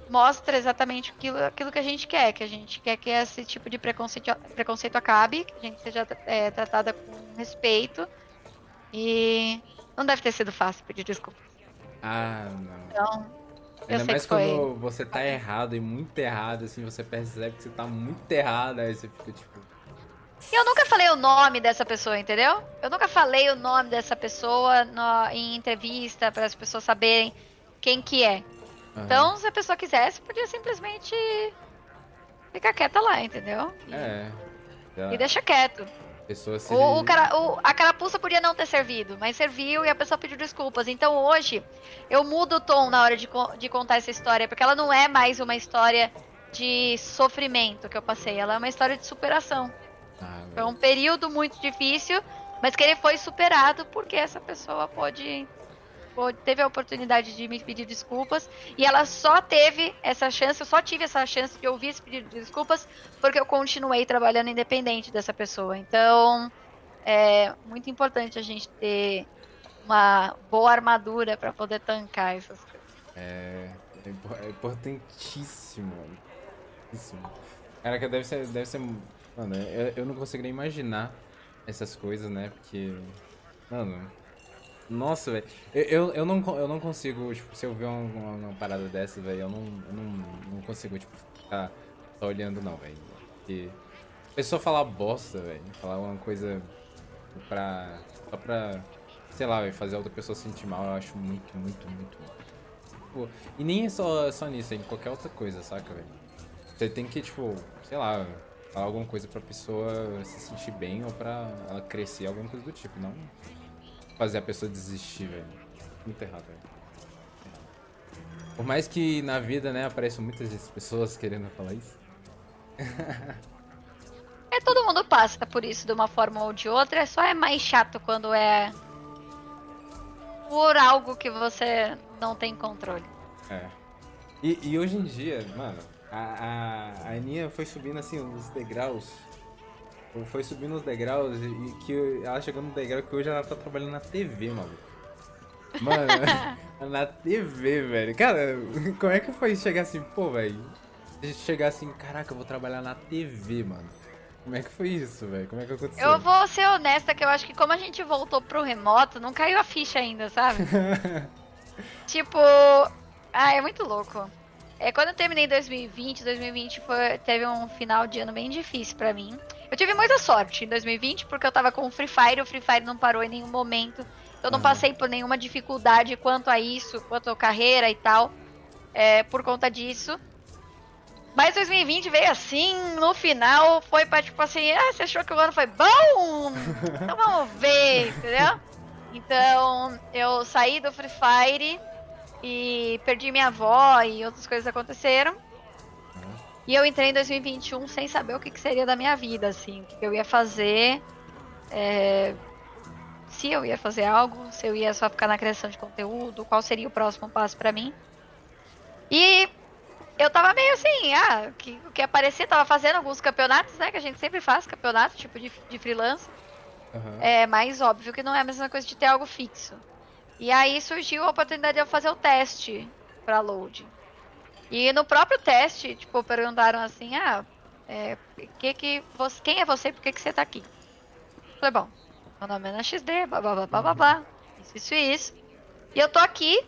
mostra exatamente aquilo, aquilo que a gente quer, que a gente quer que esse tipo de preconceito, preconceito acabe, que a gente seja é, tratada com respeito. E não deve ter sido fácil pedir desculpa. Ah, não. Então, Ainda mais quando você tá errado e muito errado, assim, você percebe que você tá muito errado, aí você fica tipo. Eu nunca falei o nome dessa pessoa, entendeu? Eu nunca falei o nome dessa pessoa no, em entrevista para as pessoas saberem quem que é. Uhum. Então, se a pessoa quisesse, podia simplesmente ficar quieta lá, entendeu? E, é. Já... E deixa quieto. Pessoa se... o, o, cara, o, a carapuça podia não ter servido, mas serviu e a pessoa pediu desculpas. Então hoje eu mudo o tom na hora de, de contar essa história, porque ela não é mais uma história de sofrimento que eu passei, ela é uma história de superação. Ah, foi um período muito difícil, mas que ele foi superado porque essa pessoa pode teve a oportunidade de me pedir desculpas e ela só teve essa chance, eu só tive essa chance de ouvir esse pedido de desculpas porque eu continuei trabalhando independente dessa pessoa. Então, é muito importante a gente ter uma boa armadura para poder tancar essas coisas. É, é importantíssimo. importantíssimo. Caraca, deve ser, deve ser, mano, eu, eu não consigo nem imaginar essas coisas, né? Porque, mano, nossa, velho. Eu, eu, não, eu não consigo, tipo, se eu ver uma, uma parada dessa, velho, eu, não, eu não, não consigo, tipo, ficar só olhando, não, velho. Porque a pessoa falar bosta, velho, falar uma coisa pra. só pra, sei lá, véio, fazer a outra pessoa sentir mal, eu acho muito, muito, muito. Tipo, e nem é só, só nisso, é em qualquer outra coisa, saca, velho? Você tem que, tipo, sei lá, falar alguma coisa pra pessoa se sentir bem ou pra ela crescer, alguma coisa do tipo, não fazer a pessoa desistir, velho. Muito errado, velho. Por mais que na vida, né, apareçam muitas pessoas querendo falar isso. é, todo mundo passa por isso de uma forma ou de outra, só é mais chato quando é por algo que você não tem controle. É. E, e hoje em dia, mano, a, a, a Aninha foi subindo assim os degraus foi subindo os degraus e que ela chegou no degrau que hoje ela tá trabalhando na TV, mano. Mano, na TV, velho. Cara, como é que foi chegar assim, pô, velho? Chegar assim, caraca, eu vou trabalhar na TV, mano. Como é que foi isso, velho? Como é que aconteceu? Eu vou ser honesta que eu acho que como a gente voltou pro remoto, não caiu a ficha ainda, sabe? tipo, ah, é muito louco. É, quando eu terminei 2020, 2020 foi, teve um final de ano bem difícil para mim. Eu tive muita sorte em 2020, porque eu tava com o Free Fire, o Free Fire não parou em nenhum momento. Eu não uhum. passei por nenhuma dificuldade quanto a isso, quanto a carreira e tal, é, por conta disso. Mas 2020 veio assim, no final foi pra tipo assim, ah, você achou que o ano foi bom? Então vamos ver, entendeu? Então eu saí do Free Fire e perdi minha avó e outras coisas aconteceram. E eu entrei em 2021 sem saber o que, que seria da minha vida, assim, o que eu ia fazer, é, se eu ia fazer algo, se eu ia só ficar na criação de conteúdo, qual seria o próximo passo para mim. E eu tava meio assim, ah, que, o que aparecia, tava fazendo alguns campeonatos, né, que a gente sempre faz, campeonato, tipo de, de freelance. Uhum. É, mais óbvio que não é a mesma coisa de ter algo fixo. E aí surgiu a oportunidade de eu fazer o teste para load. E no próprio teste, tipo, perguntaram assim, ah, é, que que você, quem é você e por que, que você tá aqui? Eu falei, bom, meu nome é na XD, blá blá blá blá blá, isso, isso e isso. E eu tô aqui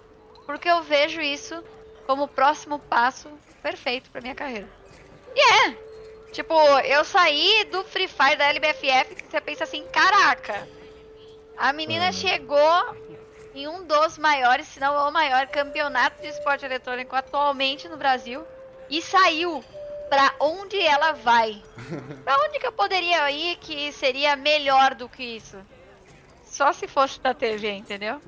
porque eu vejo isso como o próximo passo perfeito pra minha carreira. E é! Tipo, eu saí do Free Fire da LBFF que você pensa assim, caraca, a menina uhum. chegou em um dos maiores, se não o maior campeonato de esporte eletrônico atualmente no Brasil e saiu para onde ela vai. Para onde que eu poderia ir que seria melhor do que isso? Só se fosse da TV, entendeu?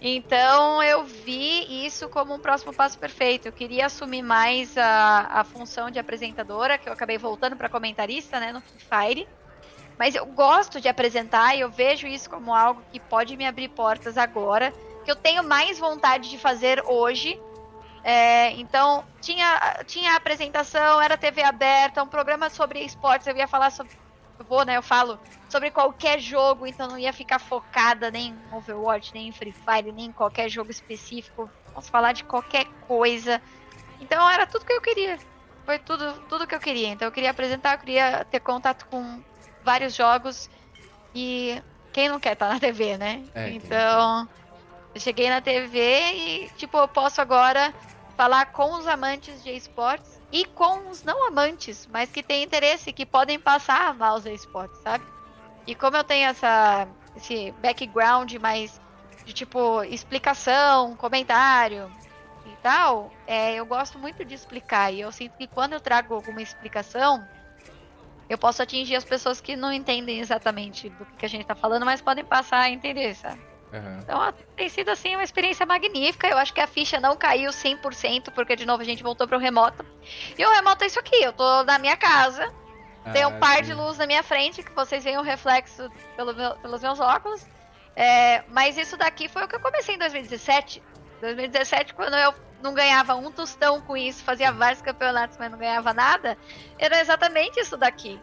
Então eu vi isso como um próximo passo perfeito. Eu queria assumir mais a, a função de apresentadora, que eu acabei voltando para comentarista, né, no Free Fire. Mas eu gosto de apresentar e eu vejo isso como algo que pode me abrir portas agora, que eu tenho mais vontade de fazer hoje. É, então, tinha, tinha apresentação, era TV aberta, um programa sobre esportes, eu ia falar sobre. Eu vou, né? Eu falo sobre qualquer jogo, então não ia ficar focada nem em Overwatch, nem em Free Fire, nem em qualquer jogo específico. Posso falar de qualquer coisa. Então era tudo que eu queria. Foi tudo, tudo que eu queria. Então eu queria apresentar, eu queria ter contato com vários jogos. E quem não quer estar tá na TV, né? É, então, eu cheguei na TV e, tipo, eu posso agora falar com os amantes de esportes e com os não amantes, mas que têm interesse, que podem passar a amar os esportes, sabe? E como eu tenho essa, esse background mais de tipo explicação, comentário e tal, é, eu gosto muito de explicar. E eu sinto que quando eu trago alguma explicação, eu posso atingir as pessoas que não entendem exatamente do que a gente está falando, mas podem passar a entender, sabe? Uhum. Então tem sido assim uma experiência magnífica. Eu acho que a ficha não caiu 100%, porque de novo a gente voltou para o remoto. E o remoto é isso aqui: eu tô na minha casa, tem um ah, par sim. de luz na minha frente, que vocês veem o reflexo pelo meu, pelos meus óculos. É, mas isso daqui foi o que eu comecei em 2017. 2017, quando eu não ganhava um tostão com isso, fazia vários campeonatos, mas não ganhava nada, era exatamente isso daqui.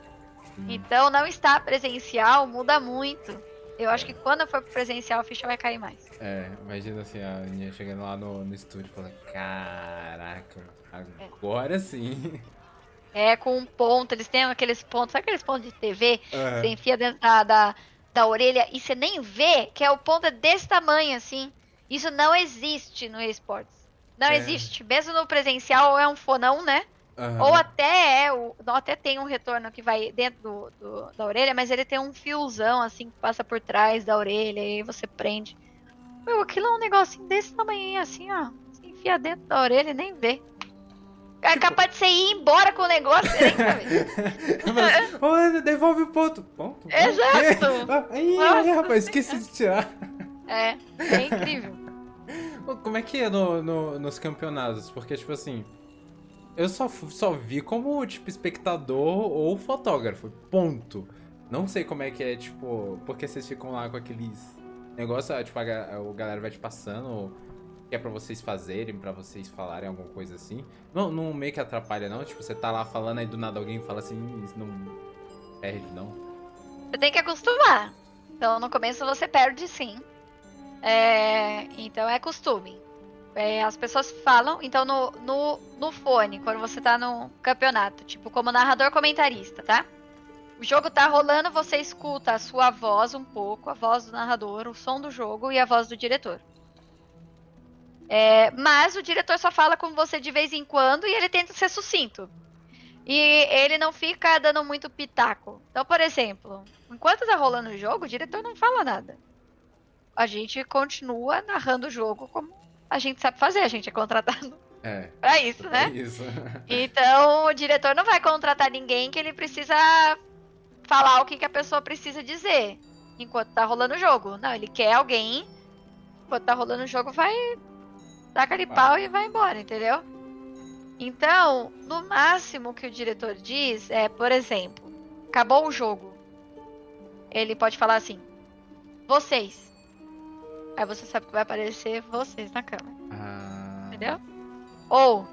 Hum. Então, não estar presencial muda muito. Eu acho que quando for presencial, a ficha vai cair mais. É, imagina assim, a Aninha chegando lá no, no estúdio falando: Caraca, agora é. sim. É, com um ponto, eles têm aqueles pontos, sabe aqueles pontos de TV? Uhum. Você enfia dentro da, da, da, orelha e você nem vê que é o ponto é desse tamanho, assim. Isso não existe no esportes. Não é. existe. Mesmo no presencial, é um fonão, né? Uhum. Ou até é, o, até tem um retorno que vai dentro do, do, da orelha, mas ele tem um fiozão, assim, que passa por trás da orelha e você prende. Meu, aquilo é um negocinho desse tamanho, assim, ó. Você enfia dentro da orelha e nem vê. É capaz de você ir embora com o negócio, Mas, oh, devolve o ponto. Ponto? Exato. Aí, aí, rapaz, esqueci de tirar. É, é incrível. Como é que é no, no, nos campeonatos? Porque, tipo assim, eu só, só vi como, tipo, espectador ou fotógrafo. Ponto. Não sei como é que é, tipo, porque vocês ficam lá com aqueles negócios, tipo, a, a galera vai te passando que é pra vocês fazerem, pra vocês falarem alguma coisa assim. Não, não meio que atrapalha, não? Tipo, você tá lá falando aí do nada alguém fala assim, isso não perde, não? Você tem que acostumar. Então, no começo você perde sim. É... Então, é costume. É, as pessoas falam, então no, no, no fone, quando você tá no campeonato, tipo, como narrador comentarista, tá? O jogo tá rolando, você escuta a sua voz um pouco, a voz do narrador, o som do jogo e a voz do diretor. É, mas o diretor só fala com você de vez em quando e ele tenta ser sucinto. E ele não fica dando muito pitaco. Então, por exemplo, enquanto tá rolando o jogo, o diretor não fala nada. A gente continua narrando o jogo como a gente sabe fazer, a gente é contratado é, pra isso, né? Isso. então, o diretor não vai contratar ninguém que ele precisa falar o que, que a pessoa precisa dizer enquanto tá rolando o jogo. Não, ele quer alguém, enquanto tá rolando o jogo, vai taca de pau e vai embora, entendeu? Então, no máximo que o diretor diz é, por exemplo, acabou o jogo. Ele pode falar assim: vocês. Aí você sabe que vai aparecer vocês na câmera. Ah. Entendeu? Ou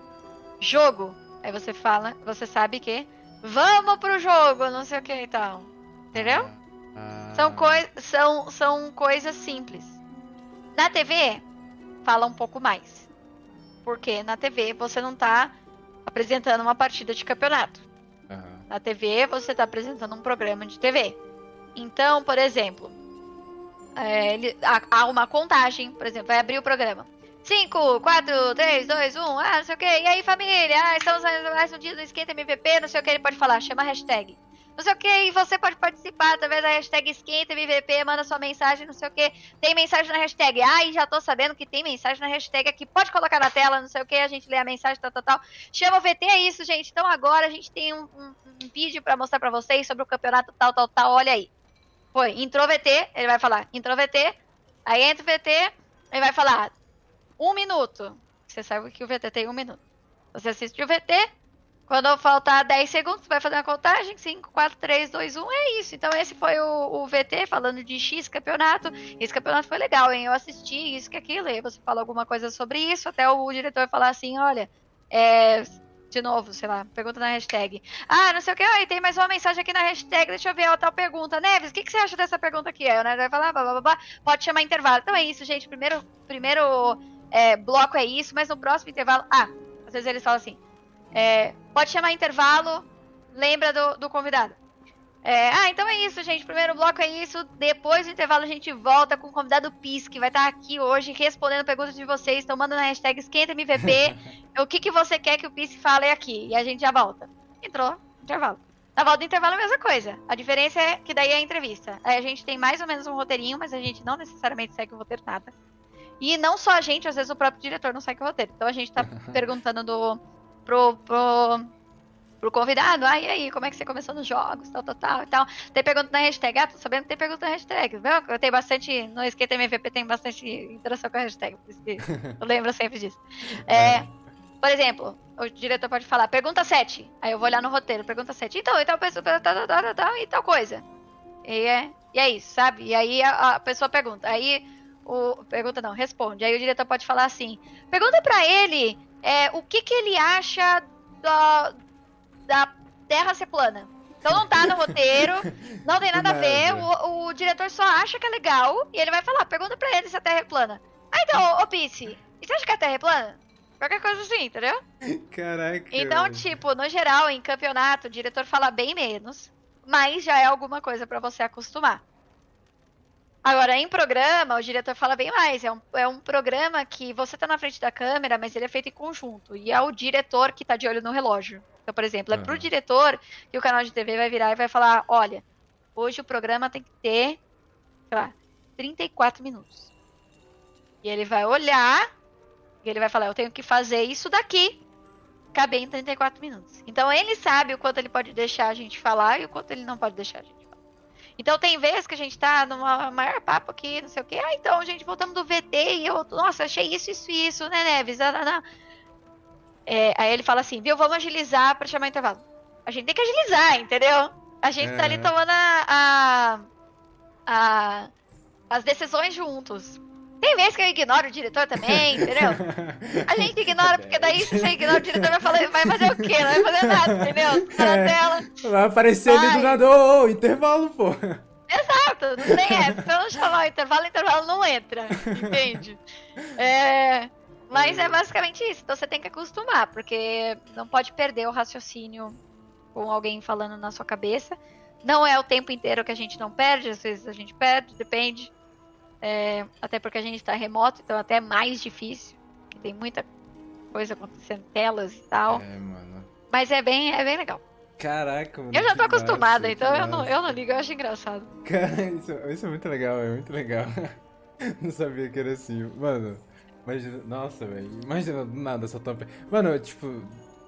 jogo. Aí você fala, você sabe que vamos pro jogo, não sei o que e tal. Entendeu? Ah. São, coi são, são coisas simples. Na TV, fala um pouco mais. Porque na TV você não está apresentando uma partida de campeonato. Uhum. Na TV você está apresentando um programa de TV. Então, por exemplo, é, ele, há, há, uma contagem, por exemplo, vai abrir o programa. 5, 4, 3, 2, 1, ah, não sei o que. E aí, família? Ah, estamos mais um dia do Esquenta MVP, não sei o que. Ele pode falar, chama a hashtag. não sei o que, e você pode participar através da hashtag EsquentaMVP, manda sua mensagem, não sei o que. Tem mensagem na hashtag. Ai, já tô sabendo que tem mensagem na hashtag aqui. Pode colocar na tela, não sei o que, a gente lê a mensagem, tal, tal, tal. Chama o VT, é isso, gente. Então agora a gente tem um, um, um vídeo para mostrar para vocês sobre o campeonato tal, tal, tal. Olha aí. Foi, entrou VT, ele vai falar, entrou VT, aí entra o VT, ele vai falar, um minuto. Você sabe que o VT tem um minuto. Você assiste o VT, quando faltar 10 segundos, vai fazer uma contagem. 5, 4, 3, 2, 1. É isso. Então, esse foi o, o, VT falando de X campeonato. Esse campeonato foi legal, hein? Eu assisti isso que aquilo. E você fala alguma coisa sobre isso. Até o diretor falar assim: olha, é, de novo, sei lá, pergunta na hashtag. Ah, não sei o que, aí tem mais uma mensagem aqui na hashtag, deixa eu ver a tal pergunta. Neves, o que, que você acha dessa pergunta aqui? Aí o Neves vai falar, blá, blá, blá, blá, pode chamar intervalo. Então é isso, gente. Primeiro, primeiro é, bloco é isso, mas no próximo intervalo. Ah, às vezes eles falam assim: é, pode chamar intervalo, lembra do, do convidado. É, ah, então é isso, gente. Primeiro bloco é isso. Depois do intervalo a gente volta com o convidado PIS, que vai estar aqui hoje respondendo perguntas de vocês, tomando na hashtag EsquentaMVP. o que, que você quer que o PIS fale aqui? E a gente já volta. Entrou, intervalo. Na volta do intervalo é a mesma coisa. A diferença é que daí é a entrevista. Aí a gente tem mais ou menos um roteirinho, mas a gente não necessariamente segue o roteiro nada. E não só a gente, às vezes o próprio diretor não segue o roteiro. Então a gente tá perguntando do, pro, pro, pro convidado, ah, e aí, como é que você começou nos jogos, tal, tal, tal, e tal. Tem pergunta na hashtag, ah, tô sabendo que tem pergunta na hashtag, viu? Tem bastante, no Skate MVP tem bastante interação com a hashtag, por isso que eu lembro sempre disso. É, por exemplo, o diretor pode falar, pergunta 7, aí eu vou olhar no roteiro, pergunta 7, então, e tal pessoa, tal, tal, tal, tal, e tal coisa. E é, e é isso, sabe? E aí a, a pessoa pergunta, aí o, pergunta não, responde. Aí o diretor pode falar assim: pergunta para ele é, o que, que ele acha da, da Terra ser plana. Então não tá no roteiro, não tem nada, nada. a ver. O, o, diretor só acha que é legal e ele vai falar: pergunta pra ele se a Terra é plana. Ah, então, ô Pisse, e você acha que a Terra é plana? Qualquer coisa assim, entendeu? Caraca. Então, tipo, no geral, em campeonato, o diretor fala bem menos, mas já é alguma coisa para você acostumar. Agora, em programa, o diretor fala bem mais. É um, é um programa que você tá na frente da câmera, mas ele é feito em conjunto. E é o diretor que tá de olho no relógio. Então, por exemplo, é pro diretor que o canal de TV vai virar e vai falar: olha, hoje o programa tem que ter, sei lá, 34 minutos. E ele vai olhar e ele vai falar: eu tenho que fazer isso daqui caber em 34 minutos. Então ele sabe o quanto ele pode deixar a gente falar e o quanto ele não pode deixar a gente. Então tem vezes que a gente tá numa maior papo aqui, não sei o quê. Ah, então, gente, voltamos do VT e eu, nossa, achei isso, isso, isso, né, Neves? Não, não, não. É, aí ele fala assim, viu, vamos agilizar para chamar intervalo. A gente tem que agilizar, entendeu? A gente é. tá ali tomando a, a, a, as decisões juntos. Tem vezes que eu ignoro o diretor também, entendeu? A gente ignora, porque daí se você ignora o diretor vai, falar, vai fazer o quê? Não vai fazer nada, entendeu? Tá na é, tela. Vai aparecer vai. ali do nada, ô, ô, intervalo, pô. Exato, não tem essa. Se eu não chamar o intervalo, o intervalo não entra, entende? É, mas é basicamente isso. Então você tem que acostumar, porque não pode perder o raciocínio com alguém falando na sua cabeça. Não é o tempo inteiro que a gente não perde, às vezes a gente perde, depende. É, até porque a gente está remoto, então até é mais difícil. Tem muita coisa acontecendo, telas e tal. É, mano. Mas é bem, é bem legal. Caraca, mano. Eu já tô acostumada, massa, então eu não, eu não ligo, eu acho engraçado. Cara, isso, isso é muito legal, é muito legal. não sabia que era assim. Mano, imagina. Nossa, velho. Imagina do nada essa tampa. Mano, tipo.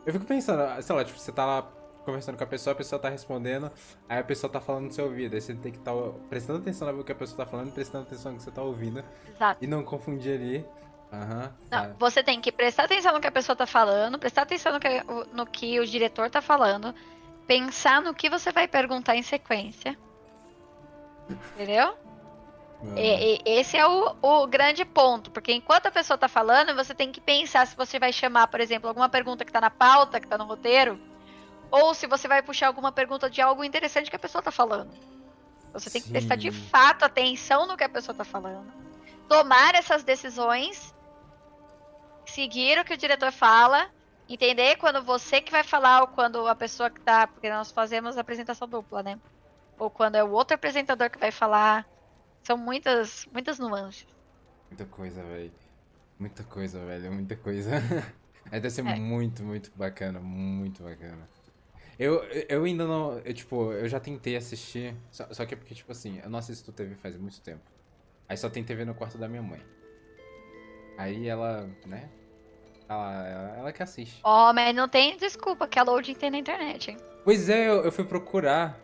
Eu fico pensando, sei lá, tipo, você tá lá conversando com a pessoa, a pessoa tá respondendo, aí a pessoa tá falando no seu ouvido. Aí você tem que estar tá prestando atenção no que a pessoa tá falando, prestando atenção no que você tá ouvindo. Exato. E não confundir ali. Uhum, não, tá. Você tem que prestar atenção no que a pessoa tá falando, prestar atenção no que, no que o diretor tá falando, pensar no que você vai perguntar em sequência. Entendeu? E, esse é o, o, grande ponto, porque enquanto a pessoa tá falando, você tem que pensar se você vai chamar, por exemplo, alguma pergunta que tá na pauta, que tá no roteiro, ou se você vai puxar alguma pergunta de algo interessante que a pessoa tá falando. Você tem que Sim. prestar de fato atenção no que a pessoa tá falando. Tomar essas decisões, seguir o que o diretor fala, entender quando você que vai falar ou quando a pessoa que tá. Porque nós fazemos apresentação dupla, né? Ou quando é o outro apresentador que vai falar. São muitas, muitas nuances. Muita coisa, velho. Muita coisa, velho. Muita coisa. Aí deve ser é. muito, muito bacana. Muito bacana. Eu, eu ainda não. Eu, tipo, eu já tentei assistir. Só, só que é porque, tipo assim, eu não assisto TV faz muito tempo. Aí só tem TV no quarto da minha mãe. Aí ela, né? Ela, ela, ela que assiste. Ó, oh, mas não tem desculpa que a loading tem na internet, hein? Pois é, eu, eu fui procurar.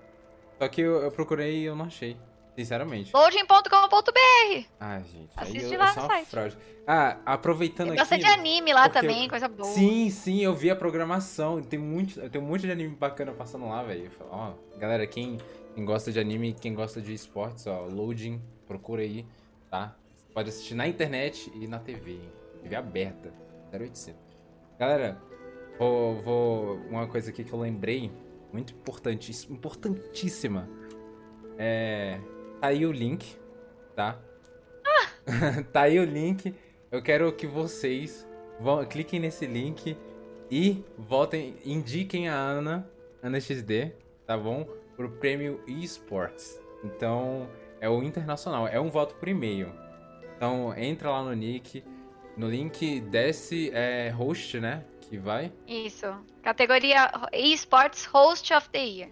Só que eu, eu procurei e eu não achei. Sinceramente. Loading.com.br Ah, gente. Assiste aí eu, lá no site. fraude. Ah, aproveitando Tem aqui. bastante anime lá também, eu- coisa boa. Sim, sim, eu vi a programação. Tem muito, tem um monte de anime bacana passando lá, velho. Ó, galera, quem, quem gosta de anime, quem gosta de esportes, ó, Loading, procura aí, tá? Você pode assistir na internet e na TV, hein? TV aberta, 0800. Galera, vou, vou uma coisa aqui que eu lembrei, muito importante, importantíssima. É, tá aí o link, tá? tá aí o link. Eu quero que vocês vão, cliquem nesse link e votem, indiquem a Ana, Ana XD, tá bom? Pro prêmio eSports. Então, é o internacional, é um voto por e-mail. Então, entra lá no nick, no link desce é, host, né? Que vai. Isso. Categoria eSports Host of the Year.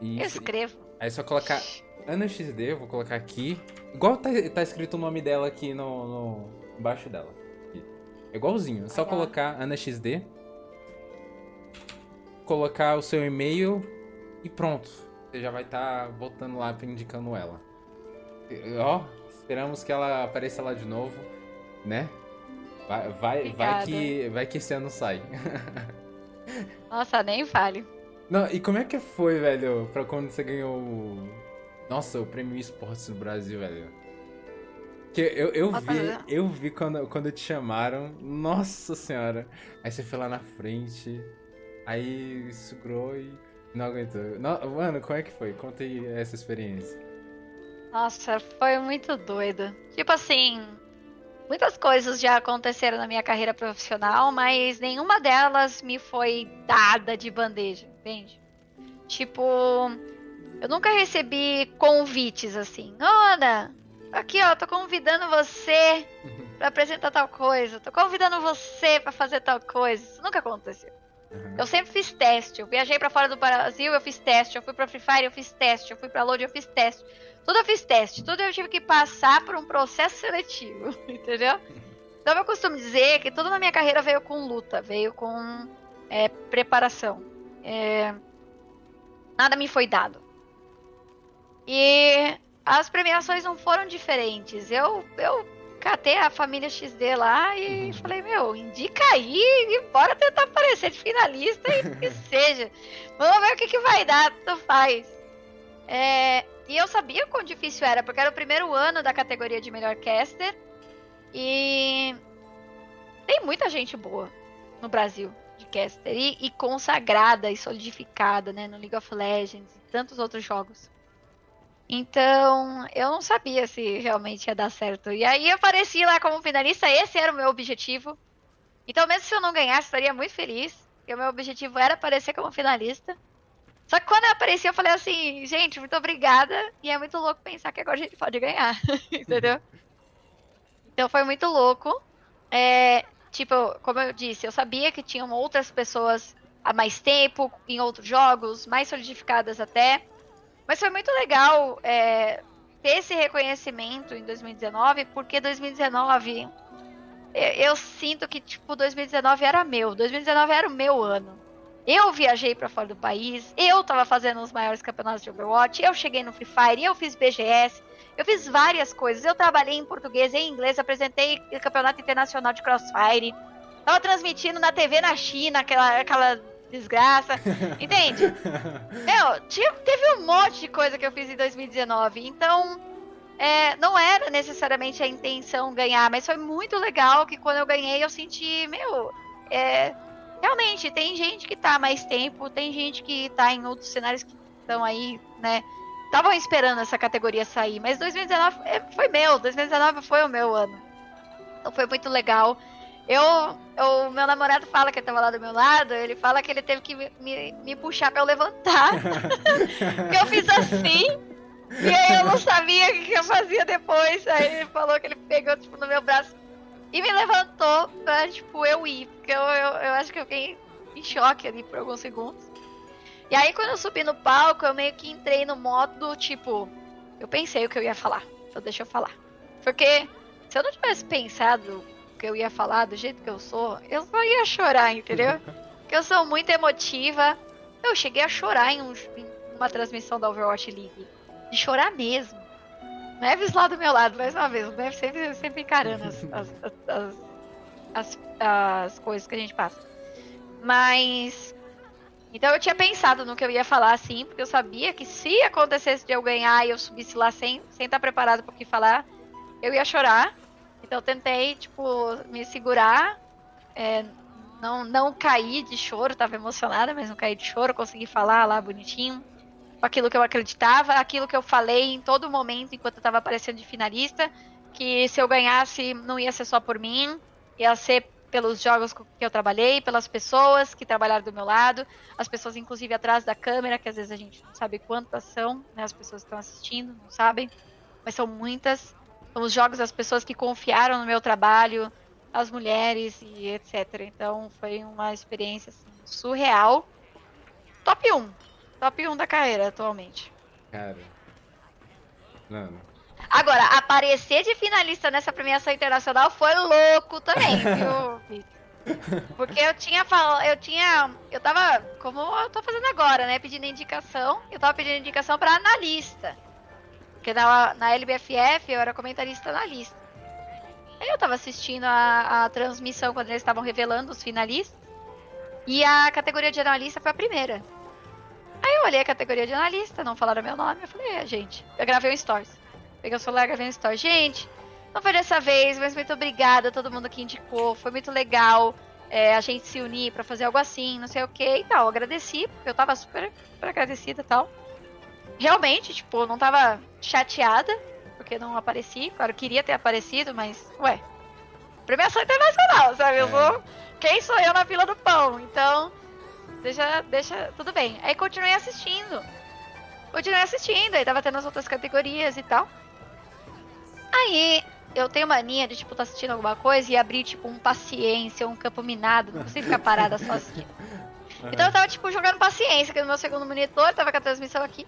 Eu Isso. escrevo. Aí é só colocar Ana XD, eu vou colocar aqui. Igual tá, tá escrito o nome dela aqui no, no embaixo dela. Aqui. É igualzinho. É só colocar Ana XD. Colocar o seu e-mail e pronto. Você já vai estar votando lá indicando ela. E, Ó, esperamos que ela apareça lá de novo, né? Vai, vai, vai que vai que esse ano sai. Nossa, nem fale. Não, e como é que foi, velho, pra quando você ganhou o. Nossa, o prêmio esportes no Brasil, velho? Que eu, eu vi, eu vi quando, quando te chamaram. Nossa senhora. Aí você foi lá na frente. Aí segurou e não aguentou. No- mano, como é que foi? Conta aí essa experiência. Nossa, foi muito doido. Tipo assim, muitas coisas já aconteceram na minha carreira profissional, mas nenhuma delas me foi dada de bandeja, entende? Tipo, eu nunca recebi convites assim. Ana, aqui ó, tô convidando você pra apresentar tal coisa. Tô convidando você pra fazer tal coisa. Isso nunca aconteceu. Aham. Eu sempre fiz teste. Eu viajei pra fora do Brasil, eu fiz teste. Eu fui pra Free Fire, eu fiz teste. Eu fui pra Load, eu fiz teste. Tudo eu fiz teste. Tudo eu tive que passar por um processo seletivo, entendeu? Então eu costumo dizer que tudo na minha carreira veio com luta, veio com é, preparação. É, Nada me foi dado. E as premiações não foram diferentes. Eu, eu catei a família XD lá e Uhum. falei, meu, indica aí e bora tentar aparecer de finalista e que seja. Vamos ver o que, que vai dar, tu faz. É, e eu sabia quão difícil era, porque era o primeiro ano da categoria de melhor caster. E tem muita gente boa no Brasil de caster. E, e consagrada e solidificada, né? No League of Legends e tantos outros jogos. Então, eu não sabia se realmente ia dar certo. E aí eu apareci lá como finalista, esse era o meu objetivo. Então, mesmo se eu não ganhasse, estaria muito feliz. Porque o meu objetivo era aparecer como finalista. Só que quando eu apareci, eu falei assim, gente, muito obrigada. E é muito louco pensar que agora a gente pode ganhar. Entendeu? Então foi muito louco. É, tipo, como eu disse, eu sabia que tinham outras pessoas há mais tempo, em outros jogos, mais solidificadas até. Mas foi muito legal é, ter esse reconhecimento em 2019, porque 2019 eu, eu sinto que tipo 2019 era meu, 2019 era o meu ano. Eu viajei pra fora do país, eu tava fazendo os maiores campeonatos de Overwatch, eu cheguei no Free Fire, eu fiz BGS, eu fiz várias coisas. Eu trabalhei em português em inglês, apresentei o campeonato internacional de Crossfire, tava transmitindo na TV na China, aquela, aquela desgraça, entende? Meu, tinha- teve um monte de coisa que eu fiz em 2019. Então, é, não era necessariamente a intenção ganhar, mas foi muito legal que quando eu ganhei eu senti, meu, é, realmente tem gente que tá mais tempo, tem gente que tá em outros cenários que estão aí, né? Estavam esperando essa categoria sair, mas 2019 é, foi meu, 2019 foi o meu ano. Então foi muito legal. Eu, o meu namorado fala que ele tava lá do meu lado, ele fala que ele teve que me, me, me puxar pra eu levantar. Porque eu fiz assim, e aí eu não sabia o que eu fazia depois. Aí ele falou que ele pegou, tipo, no meu braço e me levantou pra, tipo, eu ir. Porque eu, eu, eu acho que eu fiquei em choque ali por alguns segundos. E aí, quando eu subi no palco, eu meio que entrei no modo, tipo, eu pensei o que eu ia falar. Então deixa eu falar. Porque se eu não tivesse pensado que eu ia falar do jeito que eu sou, eu só ia chorar, entendeu? Porque eu sou muito emotiva. Eu cheguei a chorar em, um, em uma transmissão da Overwatch League. De chorar mesmo. Neves lá do meu lado, mais uma vez. O Neves sempre, sempre encarando as, as, as, as, as coisas que a gente passa. Mas. Então eu tinha pensado no que eu ia falar assim, porque eu sabia que se acontecesse de eu ganhar e eu subisse lá sem, sem estar preparado para o que falar, eu ia chorar. Então eu tentei, tipo, me segurar, é, não, não cair de choro, tava emocionada, mas não caí de choro, consegui falar lá bonitinho, aquilo que eu acreditava, aquilo que eu falei em todo momento enquanto eu tava aparecendo de finalista, que se eu ganhasse não ia ser só por mim, ia ser pelos jogos que eu trabalhei, pelas pessoas que trabalharam do meu lado, as pessoas inclusive atrás da câmera, que às vezes a gente não sabe quantas são, né, as pessoas que estão assistindo, não sabem, mas são muitas. São os jogos das pessoas que confiaram no meu trabalho, as mulheres e etc. Então foi uma experiência assim, surreal. Top 1. Top 1 da carreira atualmente. Cara. Mano. Agora, aparecer de finalista nessa premiação internacional foi louco também, viu, Porque eu tinha falado, eu tinha, eu tava, como eu tô fazendo agora, né, pedindo indicação, eu tava pedindo indicação para analista. Porque na, na LBFF eu era comentarista analista. Aí eu tava assistindo a, a transmissão quando eles estavam revelando os finalistas. E a categoria de analista foi a primeira. Aí eu olhei a categoria de analista, não falaram meu nome, eu falei, é, gente, eu gravei um stories. Peguei o celular, gravei um stories. Gente, não foi dessa vez, mas muito obrigada a todo mundo que indicou, foi muito legal é, a gente se unir para fazer algo assim, não sei o que e tal. Agradeci, porque eu tava super, super agradecida e tal realmente, tipo, não tava chateada porque não apareci. Claro, queria ter aparecido, mas, ué, premiação internacional, sabe? Eu sou. É. Quem sou eu na fila do pão? Então, deixa, deixa, tudo bem. Aí continuei assistindo. Continuei assistindo, aí tava tendo as outras categorias e tal. Aí, eu tenho mania de, tipo, tá assistindo alguma coisa e abrir, tipo, um paciência, um campo minado. Não consigo ficar parada sozinha. Então eu tava, tipo, jogando paciência aqui no meu segundo monitor, tava com a transmissão aqui.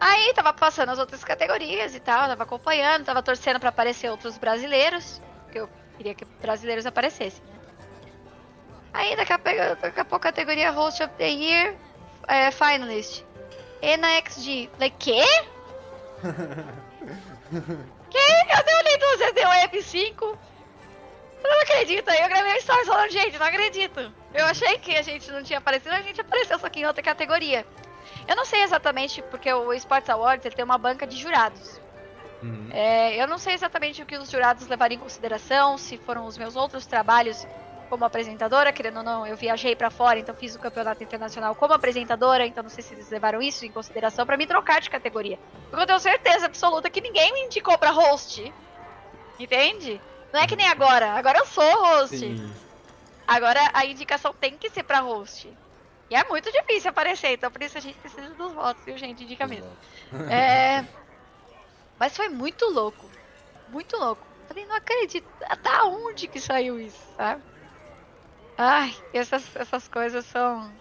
Aí tava passando as outras categorias e tal, tava acompanhando, tava torcendo para aparecer outros brasileiros, porque eu queria que brasileiros aparecessem, né? Aí daqui a, daqui a pouco a categoria Host of the Year é, Finalist. ENA XG. Falei, quê? que? Cadê o Lido? Você deu F5? Eu não acredito, aí eu gravei um stories falando, gente, não acredito. Eu achei que a gente não tinha aparecido, a gente apareceu só que em outra categoria. Eu não sei exatamente, porque o Sports Awards ele tem uma banca de jurados. Uhum. É, eu não sei exatamente o que os jurados levariam em consideração, se foram os meus outros trabalhos como apresentadora, querendo ou não, eu viajei para fora, então fiz o campeonato internacional como apresentadora, então não sei se eles levaram isso em consideração para me trocar de categoria. Porque eu tenho certeza absoluta que ninguém me indicou para host. Entende? Não é que nem agora. Agora eu sou host. Sim. Agora a indicação tem que ser para host. E é muito difícil aparecer, então por isso a gente precisa dos votos, viu, gente? Indica mesmo. É... Mas foi muito louco. Muito louco. Falei, não acredito. Da onde que saiu isso, sabe? Ai, essas, essas coisas são.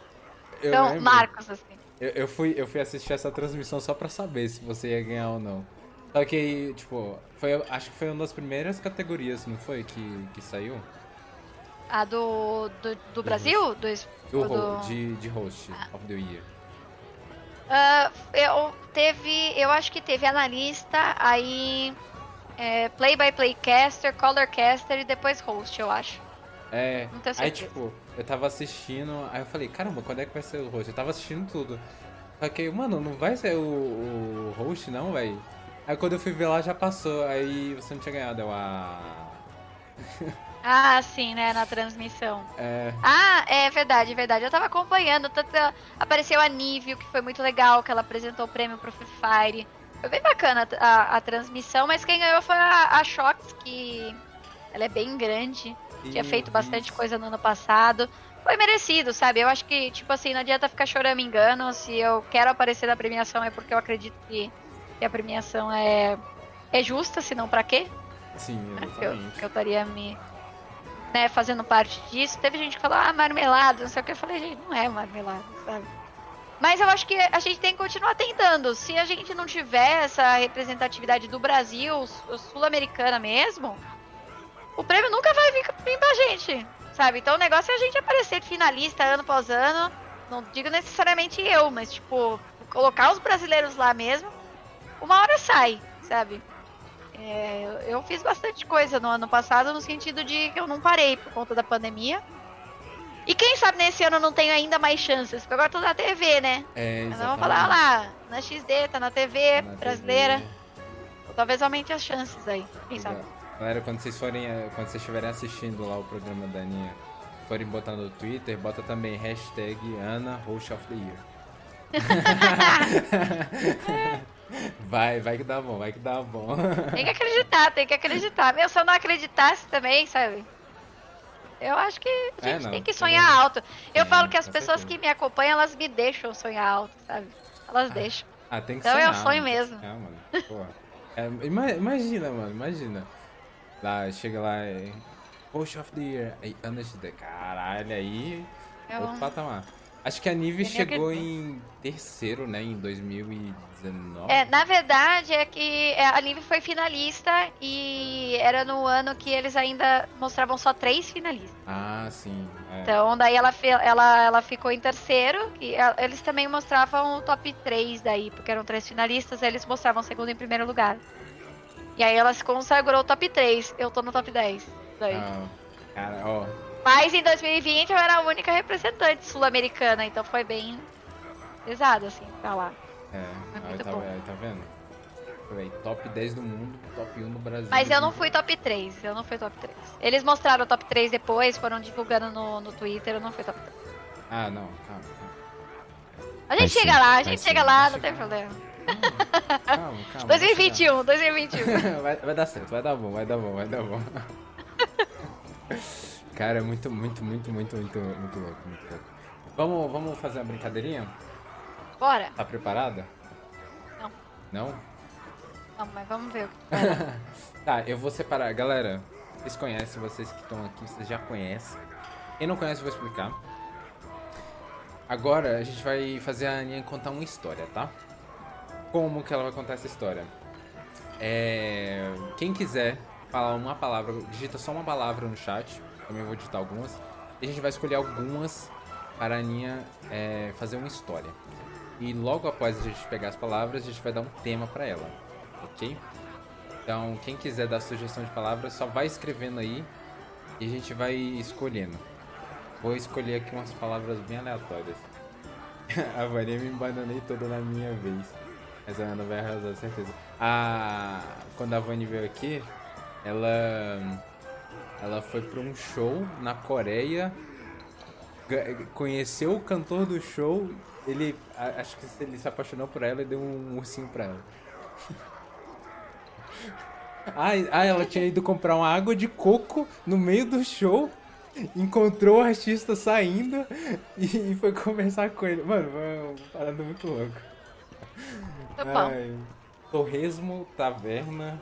Eu são lembro. marcos, assim. Eu, eu, fui, eu fui assistir essa transmissão só pra saber se você ia ganhar ou não. Só que, tipo, foi, acho que foi uma das primeiras categorias, não foi? Que, que saiu? A do, do, do Brasil? Do, do, do... De, de host ah. of the year. Uh, eu teve, eu acho que teve analista, aí é, play by play caster, color caster e depois host, eu acho. É, aí tipo, eu tava assistindo, aí eu falei, caramba, quando é que vai ser o host? Eu tava assistindo tudo. Só que, mano, não vai ser o, o host não, velho. Aí quando eu fui ver lá já passou, aí você não tinha ganhado, eu a. Ah, sim, né? Na transmissão. É. Ah, é verdade, verdade. Eu tava acompanhando. Tanto apareceu a Nívio, que foi muito legal, que ela apresentou o prêmio pro Free Fire. Foi bem bacana a, a transmissão, mas quem ganhou foi a, a Shox, que ela é bem grande. Sim, tinha feito bastante coisa no ano passado. Foi merecido, sabe? Eu acho que, tipo assim, não adianta ficar chorando me engano. Se eu quero aparecer na premiação é porque eu acredito que, que a premiação é, é justa, senão pra quê? Sim, exatamente. Eu, eu estaria me né, fazendo parte disso. Teve gente que falou, ah, marmelada, não sei o que. Eu falei, gente, não é marmelada. sabe? Mas eu acho que a gente tem que continuar tentando. Se a gente não tiver essa representatividade do Brasil, sul-americana mesmo, o prêmio nunca vai vir, vir pra gente, sabe? Então o negócio é a gente aparecer finalista ano após ano. Não digo necessariamente eu, mas tipo, colocar os brasileiros lá mesmo, uma hora sai, sabe? É, eu fiz bastante coisa no ano passado no sentido de que eu não parei por conta da pandemia. E quem sabe nesse ano eu não tenho ainda mais chances, porque agora tô na TV, né? É, exatamente. vamos falar lá, na XD, tá na TV Na brasileira. TV. Talvez aumente as chances aí, quem sabe? Galera, quando vocês forem, eh, quando vocês estiverem assistindo lá o programa da Aninha, forem botar no Twitter, bota também hashtag Ana Host of the Year. vai, vai que dá bom, vai que dá bom. Tem que acreditar, tem que acreditar. Meu, se eu não acreditasse também, sabe? Eu acho que a É, gente não, tem que sonhar alto. Eu Sim, falo que as pessoas certeza. que me acompanham, elas me deixam sonhar alto, sabe? Elas deixam. Ah, tem que Então sonhar. eu sonho mano, mesmo. mano. Porra. É, ima- imagina, mano, imagina. Lá, chega lá, é, Host of the Year, aí Ana XD, caralho, aí Eu- outro patamar. Acho que a Nive chegou acredito. em terceiro, né, em 2019. É, na verdade é que é, a Nive foi finalista e era no ano que eles ainda mostravam só três finalistas. Ah, sim. é. Então daí ela, ela, ela ficou em terceiro e a- eles também mostravam o top 3 daí, porque eram três finalistas, eles mostravam segundo e primeiro lugar. E aí ela se consagrou top 3, eu tô no top 10. Daí. Ah, cara, ó, Mas em 2020 eu era a única representante sul-americana, então foi bem pesado assim, pra lá. é, aí tá, aí tá vendo? Top 10 do mundo, top 1 do Brasil. Mas eu não fui top 3, eu não fui top 3. Eles mostraram o top 3 depois, foram divulgando no, no Twitter, eu não fui top 3. Ah, não, calma, calma. A gente Vai chega sim, lá, a gente chega lá, não chegar. tem problema. Calma, calma. vai chegar. 2021, 2021. vai, vai dar certo, vai dar bom, vai dar bom, vai dar bom. Cara, é muito, muito, muito, muito, muito, muito louco, muito louco. Vamos, vamos fazer uma brincadeirinha? Bora. Tá preparada? Não. Não? Não, mas vamos ver o que Tá, eu vou separar. Galera, vocês conhecem, vocês que estão aqui, vocês já conhecem. Quem não conhece, eu vou explicar. Agora a gente vai fazer a Aninha contar uma história, tá? Como que ela vai contar essa história? É... Quem quiser falar uma palavra, digita só uma palavra no chat. Também vou digitar algumas. E a gente vai escolher algumas para a Aninha é, fazer uma história. E logo após a gente pegar as palavras, a gente vai dar um tema para ela. Ok? Então, quem quiser dar sugestão de palavras, só vai escrevendo aí e a gente vai escolhendo. Vou escolher aqui umas palavras bem aleatórias. a Varia me embananei toda na minha vez. Mas a Ana vai arrasar, certeza. A... Quando a Vani veio aqui, ela... Ela foi pra um show na Coreia, conheceu o cantor do show, ele... Acho que ele se apaixonou por ela e deu um ursinho pra ela. Ah, ah, ela tinha ido comprar uma água de coco no meio do show, encontrou o artista saindo e, foi conversar com ele. Mano, foi uma parada muito louca. Tá. Ai, Torresmo Taverna.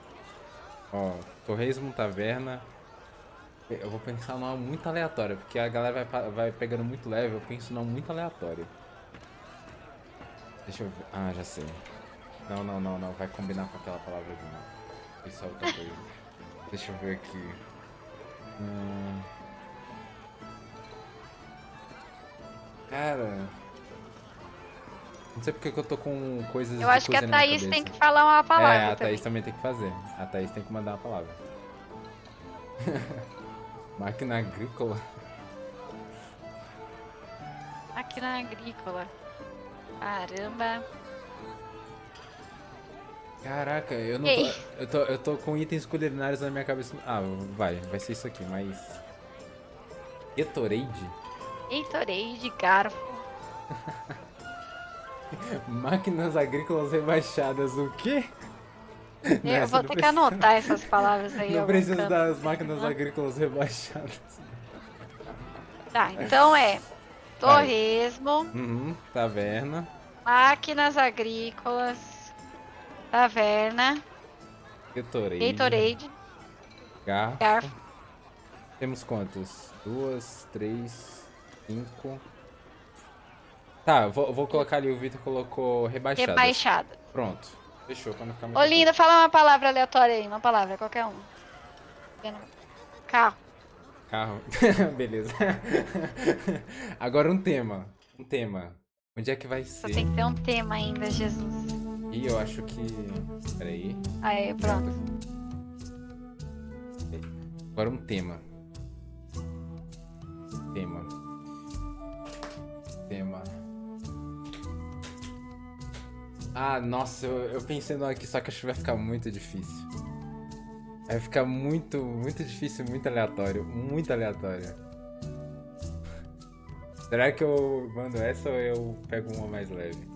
Ó, Torresmo Taverna. Eu vou pensar numa muito aleatória, porque a galera vai, vai pegando muito leve, eu penso numa muito aleatório. Deixa eu ver. Ah, já sei. Não, não, não, não. Vai combinar com aquela palavra de novo. Isso é outra coisa. Deixa eu ver aqui. Hum... Cara. Não sei porque que eu tô com coisas Eu acho que a Thaís tem que falar uma palavra. É, a também. Thaís também tem que fazer. A Thaís tem que mandar uma palavra. Máquina agrícola. Máquina agrícola. Caramba. Caraca, eu não Ei. tô, eu tô. Eu tô com itens culinários na minha cabeça. Ah, vai, vai ser isso aqui, mas. Gatorade? Heitorei de garfo. Máquinas agrícolas rebaixadas, o quê? Eu Nessa vou ter que anotar essas palavras aí. Não canto. das máquinas Ah. agrícolas rebaixadas. Tá, então é. Torresmo, Uhum, taverna. máquinas agrícolas, taverna, Gatorade. Gatorade, Garfo. garfo. Temos quantos? Duas, três, cinco. Tá, vou, vou colocar ali, o Vitor colocou rebaixada. Rebaixada. Pronto. Fechou, pra não ficar muito. Ô, linda, fala uma palavra aleatória aí, uma palavra, qualquer uma. Carro. Carro. Beleza. Agora um tema. Um tema. Onde é que vai Só ser? tem que ter um tema ainda, Jesus. Ih, eu acho que. Peraí. Aí, pronto. Agora um tema. Tema. Tema. Ah, nossa, eu, eu pensei no aqui, só que acho que vai ficar muito difícil. Vai ficar muito, muito difícil, muito aleatório. Muito aleatório. Será que eu mando essa ou eu pego uma mais leve?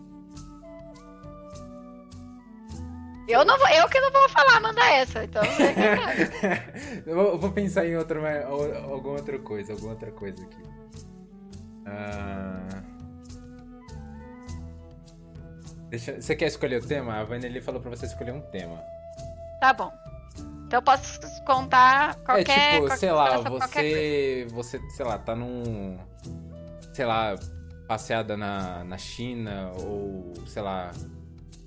Eu, não vou, eu que não vou falar, manda essa. Então, sabe. eu, vou, vou pensar em outra, alguma outra coisa, alguma outra coisa aqui. Ah... Deixa, você quer escolher o tema? A Vanelli falou pra você escolher um tema. tá bom. Então eu posso contar qualquer. é tipo, qualquer sei lá, coisa. você, você, sei lá, tá num, sei lá, passeada na, na China ou, sei lá,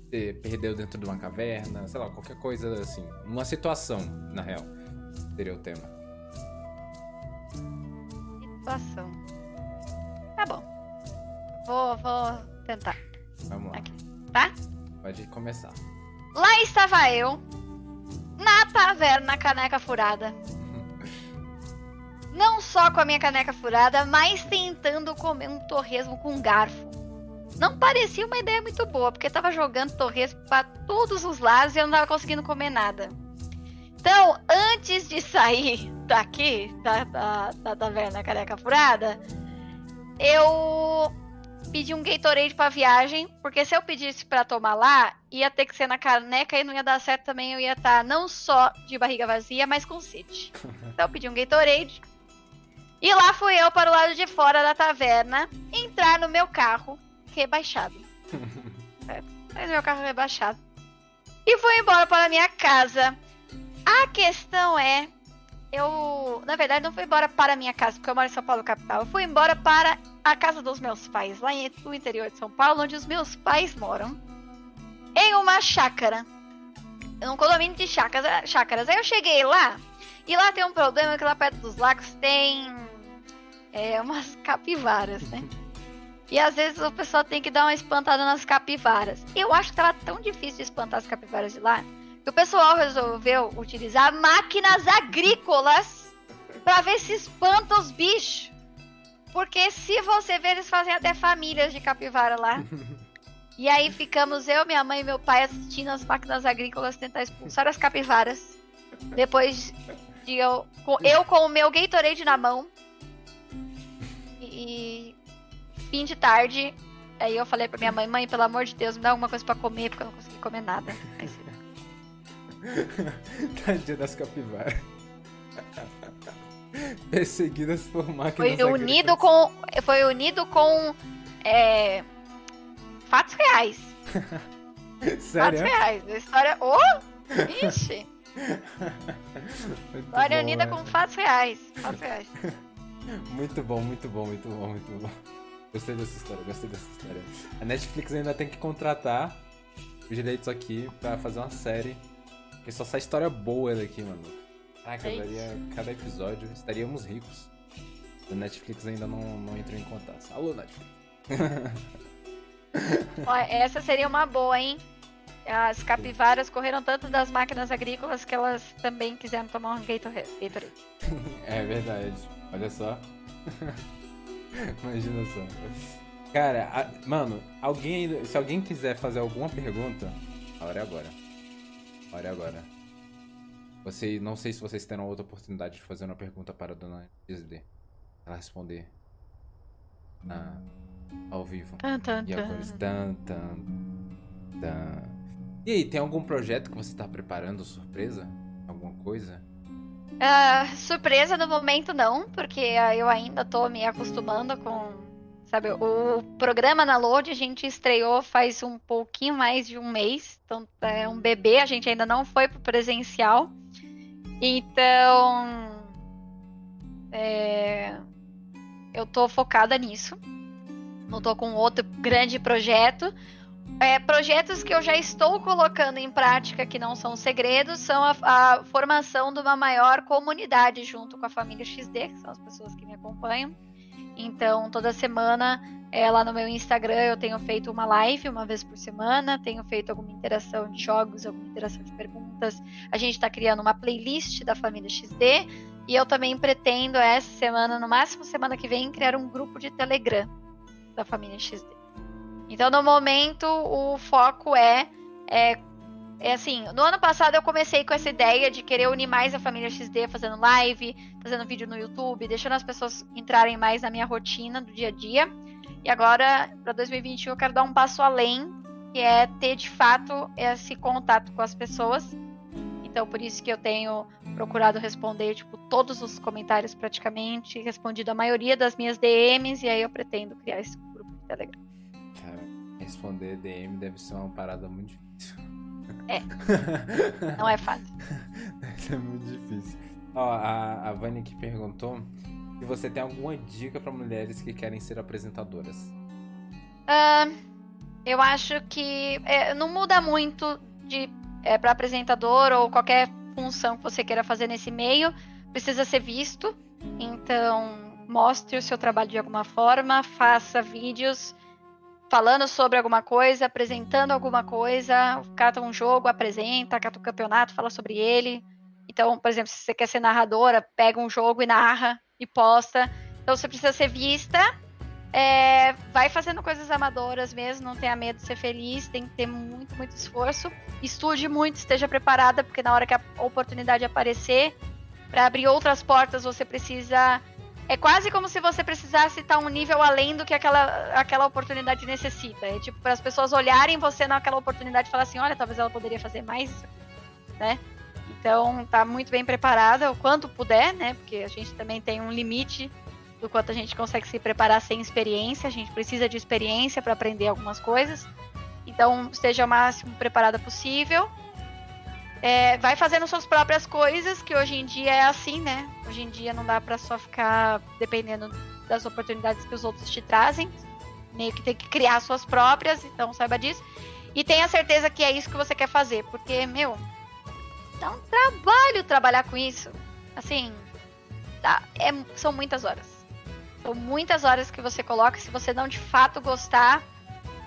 você perdeu dentro de uma caverna, sei lá, qualquer coisa assim, uma situação, na real, seria o tema. Situação. Tá bom. Vou, vou tentar, Vamos lá, Aqui. Tá? pode começar. Lá estava eu, na taverna Caneca Furada. Não só com a minha caneca furada, mas tentando comer um torresmo com garfo. Não parecia uma ideia muito boa, porque tava jogando torresmo para todos os lados e eu não tava conseguindo comer nada. Então, antes de sair daqui, da, da, da taverna Caneca Furada, eu pedi um Gatorade pra viagem, porque se eu pedisse pra tomar lá, ia ter que ser na caneca e não ia dar certo também, eu ia estar não só de barriga vazia, mas com sede. Então eu pedi um Gatorade. E lá fui eu para o lado de fora da taverna, entrar no meu carro rebaixado. É, mas meu carro rebaixado. E fui embora para a minha casa. A questão é, eu, na verdade, não fui embora para a minha casa, porque eu moro em São Paulo, capital. Eu fui embora para a casa dos meus pais, lá no interior de São Paulo, onde os meus pais moram, em uma chácara. Um condomínio de chácaras. chácaras. Aí eu cheguei lá, e lá tem um problema que lá perto dos lagos tem é, umas capivaras, né? E às vezes o pessoal tem que dar uma espantada nas capivaras. Eu acho que tava tão difícil de espantar as capivaras de lá, que o pessoal resolveu utilizar máquinas agrícolas pra ver se espanta os bichos. Porque se você ver, eles fazem até famílias de capivara lá. E aí ficamos eu, minha mãe e meu pai assistindo as máquinas agrícolas tentar expulsar as capivaras. Depois de eu com, eu com o meu Gatorade na mão. E, e fim de tarde, aí eu falei pra minha mãe, mãe, pelo amor de Deus, me dá alguma coisa pra comer, porque eu não consegui comer nada. Aí, Tadinha das capivaras. Perseguidas por máquinas foi unido agrícolas. com. Foi unido com é, fatos reais. Fatos Sério? reais. A história. Oh! Ixi! Muito História bom, unida né? com fatos reais. Fatos reais. Muito bom, muito bom, muito bom, muito bom. Gostei dessa história, gostei dessa história. A Netflix ainda tem que contratar os direitos aqui pra fazer uma série. Porque só sai história boa daqui, mano. Caraca, É daria cada episódio, estaríamos ricos. A Netflix ainda não, não entrou em contato. Alô, Netflix. Ó, essa seria uma boa, hein? As capivaras correram tanto das máquinas agrícolas que elas também quiseram tomar um Gatorade. É verdade. Olha só. Imagina só. Cara, a- mano, alguém. Se alguém quiser fazer alguma pergunta, a hora é agora. A hora é agora. Você, não sei se vocês terão outra oportunidade de fazer uma pergunta para a dona XD. Ela responder na, ao vivo. Tan, tan, E agora, tan. tan, tan, tan. E aí, tem algum projeto que você tá preparando, surpresa? Alguma coisa? Ah, surpresa no momento não, porque ah, eu ainda tô me acostumando com. Sabe, o programa na Load a gente estreou faz um pouquinho mais de um mês. Então é um bebê, a gente ainda não foi pro presencial. Então. é, eu tô focada nisso. não tô com outro grande projeto. É, projetos que eu já estou colocando em prática, que não são segredos, são a, a, formação de uma maior comunidade junto com a família XD, que são as pessoas que me acompanham. Então, toda semana, é, lá no meu Instagram, eu tenho feito uma live uma vez por semana, tenho feito alguma interação de jogos, alguma interação de perguntas. A gente está criando uma playlist da família XD. E eu também pretendo, essa semana, no máximo semana que vem, criar um grupo de Telegram da família XD. Então, no momento, o foco é, é, é assim. No ano passado, eu comecei com essa ideia de querer unir mais a família XD, fazendo live, fazendo vídeo no YouTube, deixando as pessoas entrarem mais na minha rotina do dia a dia. E agora, para 2021, eu quero dar um passo além, que é ter de fato esse contato com as pessoas. Então, por isso que eu tenho procurado responder, tipo, todos os comentários praticamente, respondido a maioria das minhas DMs, e aí eu pretendo criar esse grupo de Telegram. Cara, responder DM deve ser uma parada muito difícil. É. Não é fácil. deve ser muito difícil. Ó, a, a Vânia que perguntou se você tem alguma dica para mulheres que querem ser apresentadoras. Uh, eu acho que é, não muda muito de é, para apresentador ou qualquer função que você queira fazer nesse meio, precisa ser visto. Então, mostre o seu trabalho de alguma forma, faça vídeos falando sobre alguma coisa, apresentando alguma coisa, cata um jogo, apresenta, cata um campeonato, fala sobre ele. Então, por exemplo, se você quer ser narradora, pega um jogo e narra e posta. Então, você precisa ser vista. É, vai fazendo coisas amadoras mesmo, não tenha medo de ser feliz, tem que ter muito, muito esforço. Estude muito, esteja preparada, porque na hora que a oportunidade aparecer, para abrir outras portas, você precisa é quase como se você precisasse estar um nível além do que aquela, aquela oportunidade necessita. É tipo, para as pessoas olharem você naquela oportunidade e falar assim: olha, talvez ela poderia fazer mais, né? Então, tá muito bem preparada, o quanto puder, né? Porque a gente também tem um limite do quanto a gente consegue se preparar sem experiência. A gente precisa de experiência para aprender algumas coisas. Então, esteja o máximo preparada possível. É, vai fazendo suas próprias coisas, que hoje em dia é assim, né? Hoje em dia não dá para só ficar dependendo das oportunidades que os outros te trazem. Meio que tem que criar suas próprias, então saiba disso. E tenha certeza que é isso que você quer fazer, porque, meu, dá um trabalho trabalhar com isso. Assim, tá, é, são muitas horas. São muitas horas que você coloca. Se você não de fato gostar,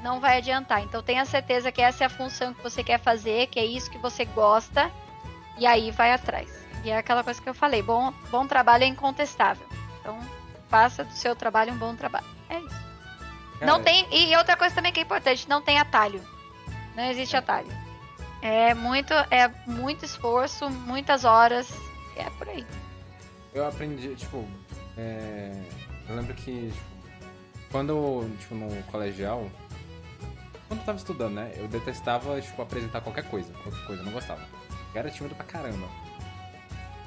não vai adiantar. Então tenha certeza que essa é a função que você quer fazer, que é isso que você gosta, e aí vai atrás. E é aquela coisa que eu falei, bom, bom trabalho é incontestável. Então faça do seu trabalho um bom trabalho. É isso. Cara, não tem e outra coisa também que é importante, não tem atalho. Não existe atalho. É muito é muito esforço, muitas horas, é por aí. Eu aprendi, tipo, é... eu lembro que tipo, quando, tipo, no colegial, quando eu tava estudando, né? Eu detestava, tipo, apresentar qualquer coisa. Qualquer coisa, eu não gostava. Eu era tímido pra caramba.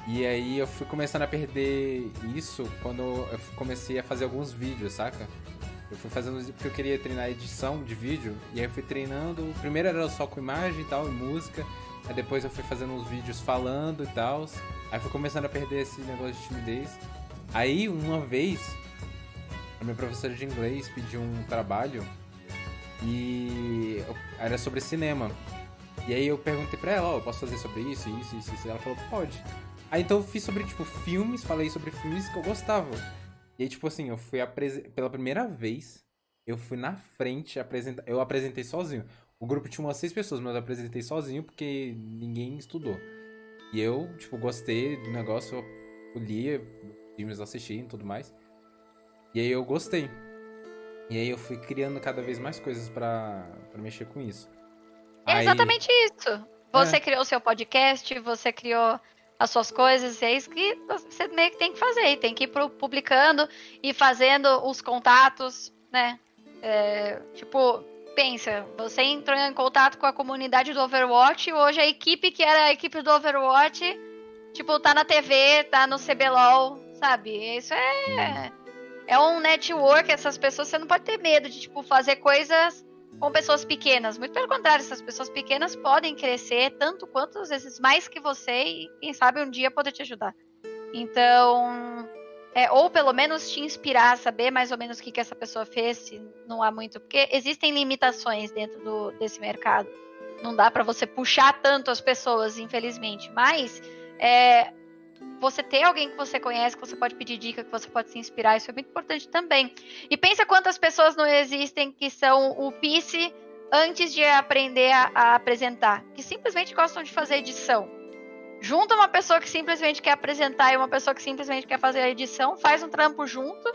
E aí eu fui começando a perder isso quando eu comecei a fazer alguns vídeos, saca? Eu fui fazendo porque eu queria treinar edição de vídeo. E aí eu fui treinando. Primeiro era só com imagem e tal, e música. Aí depois eu fui fazendo uns vídeos falando e tal. Aí fui começando a perder esse negócio de timidez. Aí uma vez, a minha professora de inglês pediu um trabalho e era sobre cinema. E aí eu perguntei pra ela, ó, oh, eu posso fazer sobre isso, isso, isso, isso. E ela falou, pode. Aí então eu fiz sobre, tipo, filmes, falei sobre filmes que eu gostava. E aí, tipo assim, eu fui apresentar. Pela primeira vez, eu fui na frente apresentar. Eu apresentei sozinho. O grupo tinha umas seis pessoas, mas eu apresentei sozinho porque ninguém estudou. E eu, tipo, gostei do negócio, eu lia, filmes assisti e tudo mais. E aí eu gostei. E aí eu fui criando cada vez mais coisas para mexer com isso. É aí... exatamente isso. Você é. criou o seu podcast, você criou as suas coisas, e é isso que você meio que tem que fazer. Tem que ir publicando e fazendo os contatos, né? É, tipo, pensa, você entrou em contato com a comunidade do Overwatch, hoje a equipe que era a equipe do Overwatch, tipo, tá na TV, tá no CBLOL, sabe? Isso é é um network, essas pessoas, você não pode ter medo de, tipo, fazer coisas com pessoas pequenas. Muito pelo contrário, essas pessoas pequenas podem crescer tanto quanto, às vezes, mais que você e, quem sabe, um dia poder te ajudar. Então, é, ou pelo menos te inspirar a saber mais ou menos o que, que essa pessoa fez, se não há muito, porque existem limitações dentro do, desse mercado. Não dá para você puxar tanto as pessoas, infelizmente. Mas é, você ter alguém que você conhece, que você pode pedir dica, que você pode se inspirar, isso é muito importante também. E pensa quantas pessoas não existem que são o PICE antes de aprender a, a apresentar, que simplesmente gostam de fazer edição junta uma pessoa que simplesmente quer apresentar e uma pessoa que simplesmente quer fazer a edição, faz um trampo junto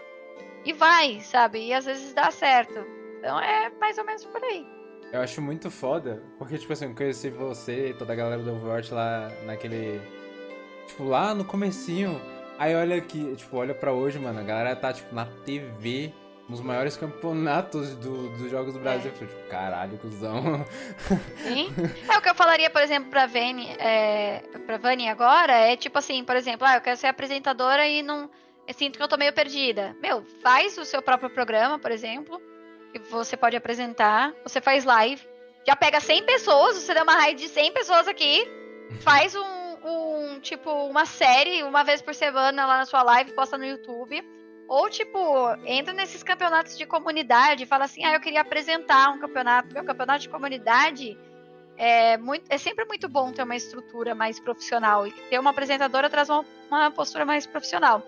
e vai, sabe? E às vezes dá certo. Então é mais ou menos por aí. Eu acho muito foda, porque, tipo assim, eu conheci você e toda a galera do Overwatch lá naquele. Tipo, lá no comecinho. Aí olha aqui, tipo, olha pra hoje, mano, a galera tá, tipo, na TV nos maiores campeonatos do, dos Jogos do Brasil. É. tipo, caralho, cuzão. Sim. É o que eu falaria, por exemplo, pra Vani, é, pra Vani agora, é tipo assim, por exemplo, ah, eu quero ser apresentadora e não. Eu sinto que eu tô meio perdida. Meu, faz o seu próprio programa, por exemplo, que você pode apresentar. Você faz live. Já pega 100 pessoas, você dá uma raid de 100 pessoas aqui, faz um, um, tipo, uma série uma vez por semana lá na sua live, posta no YouTube ou, tipo, entra nesses campeonatos de comunidade e fala assim: ah, eu queria apresentar um campeonato. Meu campeonato de comunidade é, muito, é sempre muito bom ter uma estrutura mais profissional. E ter uma apresentadora traz uma, uma postura mais profissional.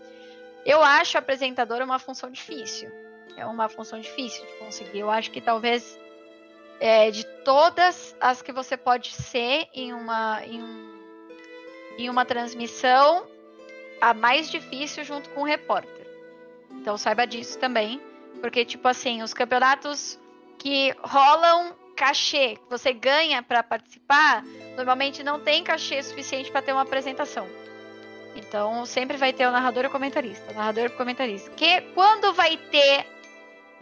Eu acho apresentadora uma função difícil. É uma função difícil de conseguir. Eu acho que talvez é, de todas as que você pode ser em uma, em, um, em uma transmissão, a mais difícil junto com o repórter. Então saiba disso também. Porque, tipo assim, os campeonatos que rolam cachê, que você ganha para participar, normalmente não tem cachê suficiente para ter uma apresentação. Então sempre vai ter o narrador e o comentarista. Narrador e comentarista. Que quando vai ter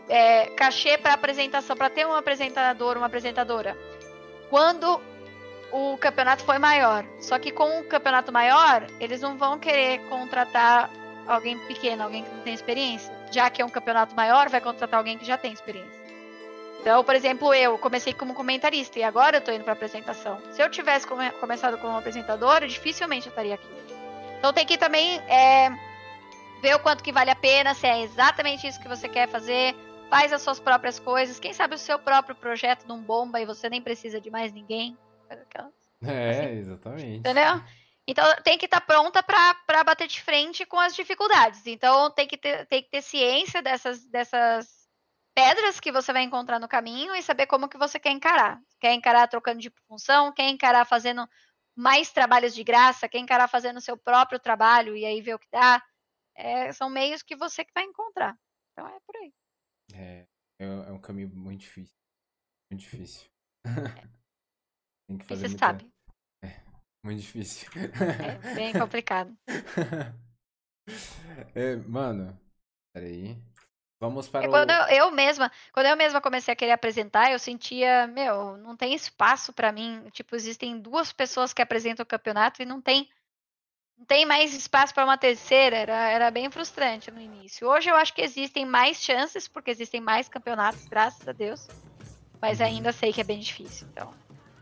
é, cachê para apresentação, para ter um apresentador, uma apresentadora? Quando o campeonato foi maior. Só que com o campeonato maior, eles não vão querer contratar alguém pequeno, alguém que não tem experiência. Já que é um campeonato maior, vai contratar alguém que já tem experiência. Então, por exemplo, eu comecei como comentarista e agora eu tô indo para apresentação. Se eu tivesse come começado como apresentadora, dificilmente eu estaria aqui. Então tem que também é, ver o quanto que vale a pena, se é exatamente isso que você quer fazer, faz as suas próprias coisas. Quem sabe o seu próprio projeto não bomba e você nem precisa de mais ninguém. É, assim. exatamente. Entendeu? Então tem que estar tá pronta para bater de frente com as dificuldades. Então tem que ter, tem que ter ciência dessas, dessas pedras que você vai encontrar no caminho e saber como que você quer encarar. Quer encarar trocando de função, quer encarar fazendo mais trabalhos de graça, quer encarar fazendo seu próprio trabalho e aí ver o que dá. É, são meios que você que vai encontrar. Então é por aí. É, é, é um caminho muito difícil. Muito difícil. É. tem que fazer e você muita... sabe. Muito difícil. É bem complicado. é, mano, peraí. Vamos para é quando eu, eu, mesma, quando eu mesma comecei a querer apresentar, eu sentia, meu, não tem espaço para mim. Tipo, existem duas pessoas que apresentam o campeonato e não tem não tem mais espaço para uma terceira. Era, era bem frustrante no início. Hoje eu acho que existem mais chances, porque existem mais campeonatos, graças a Deus. Mas uhum. ainda sei que é bem difícil. Então,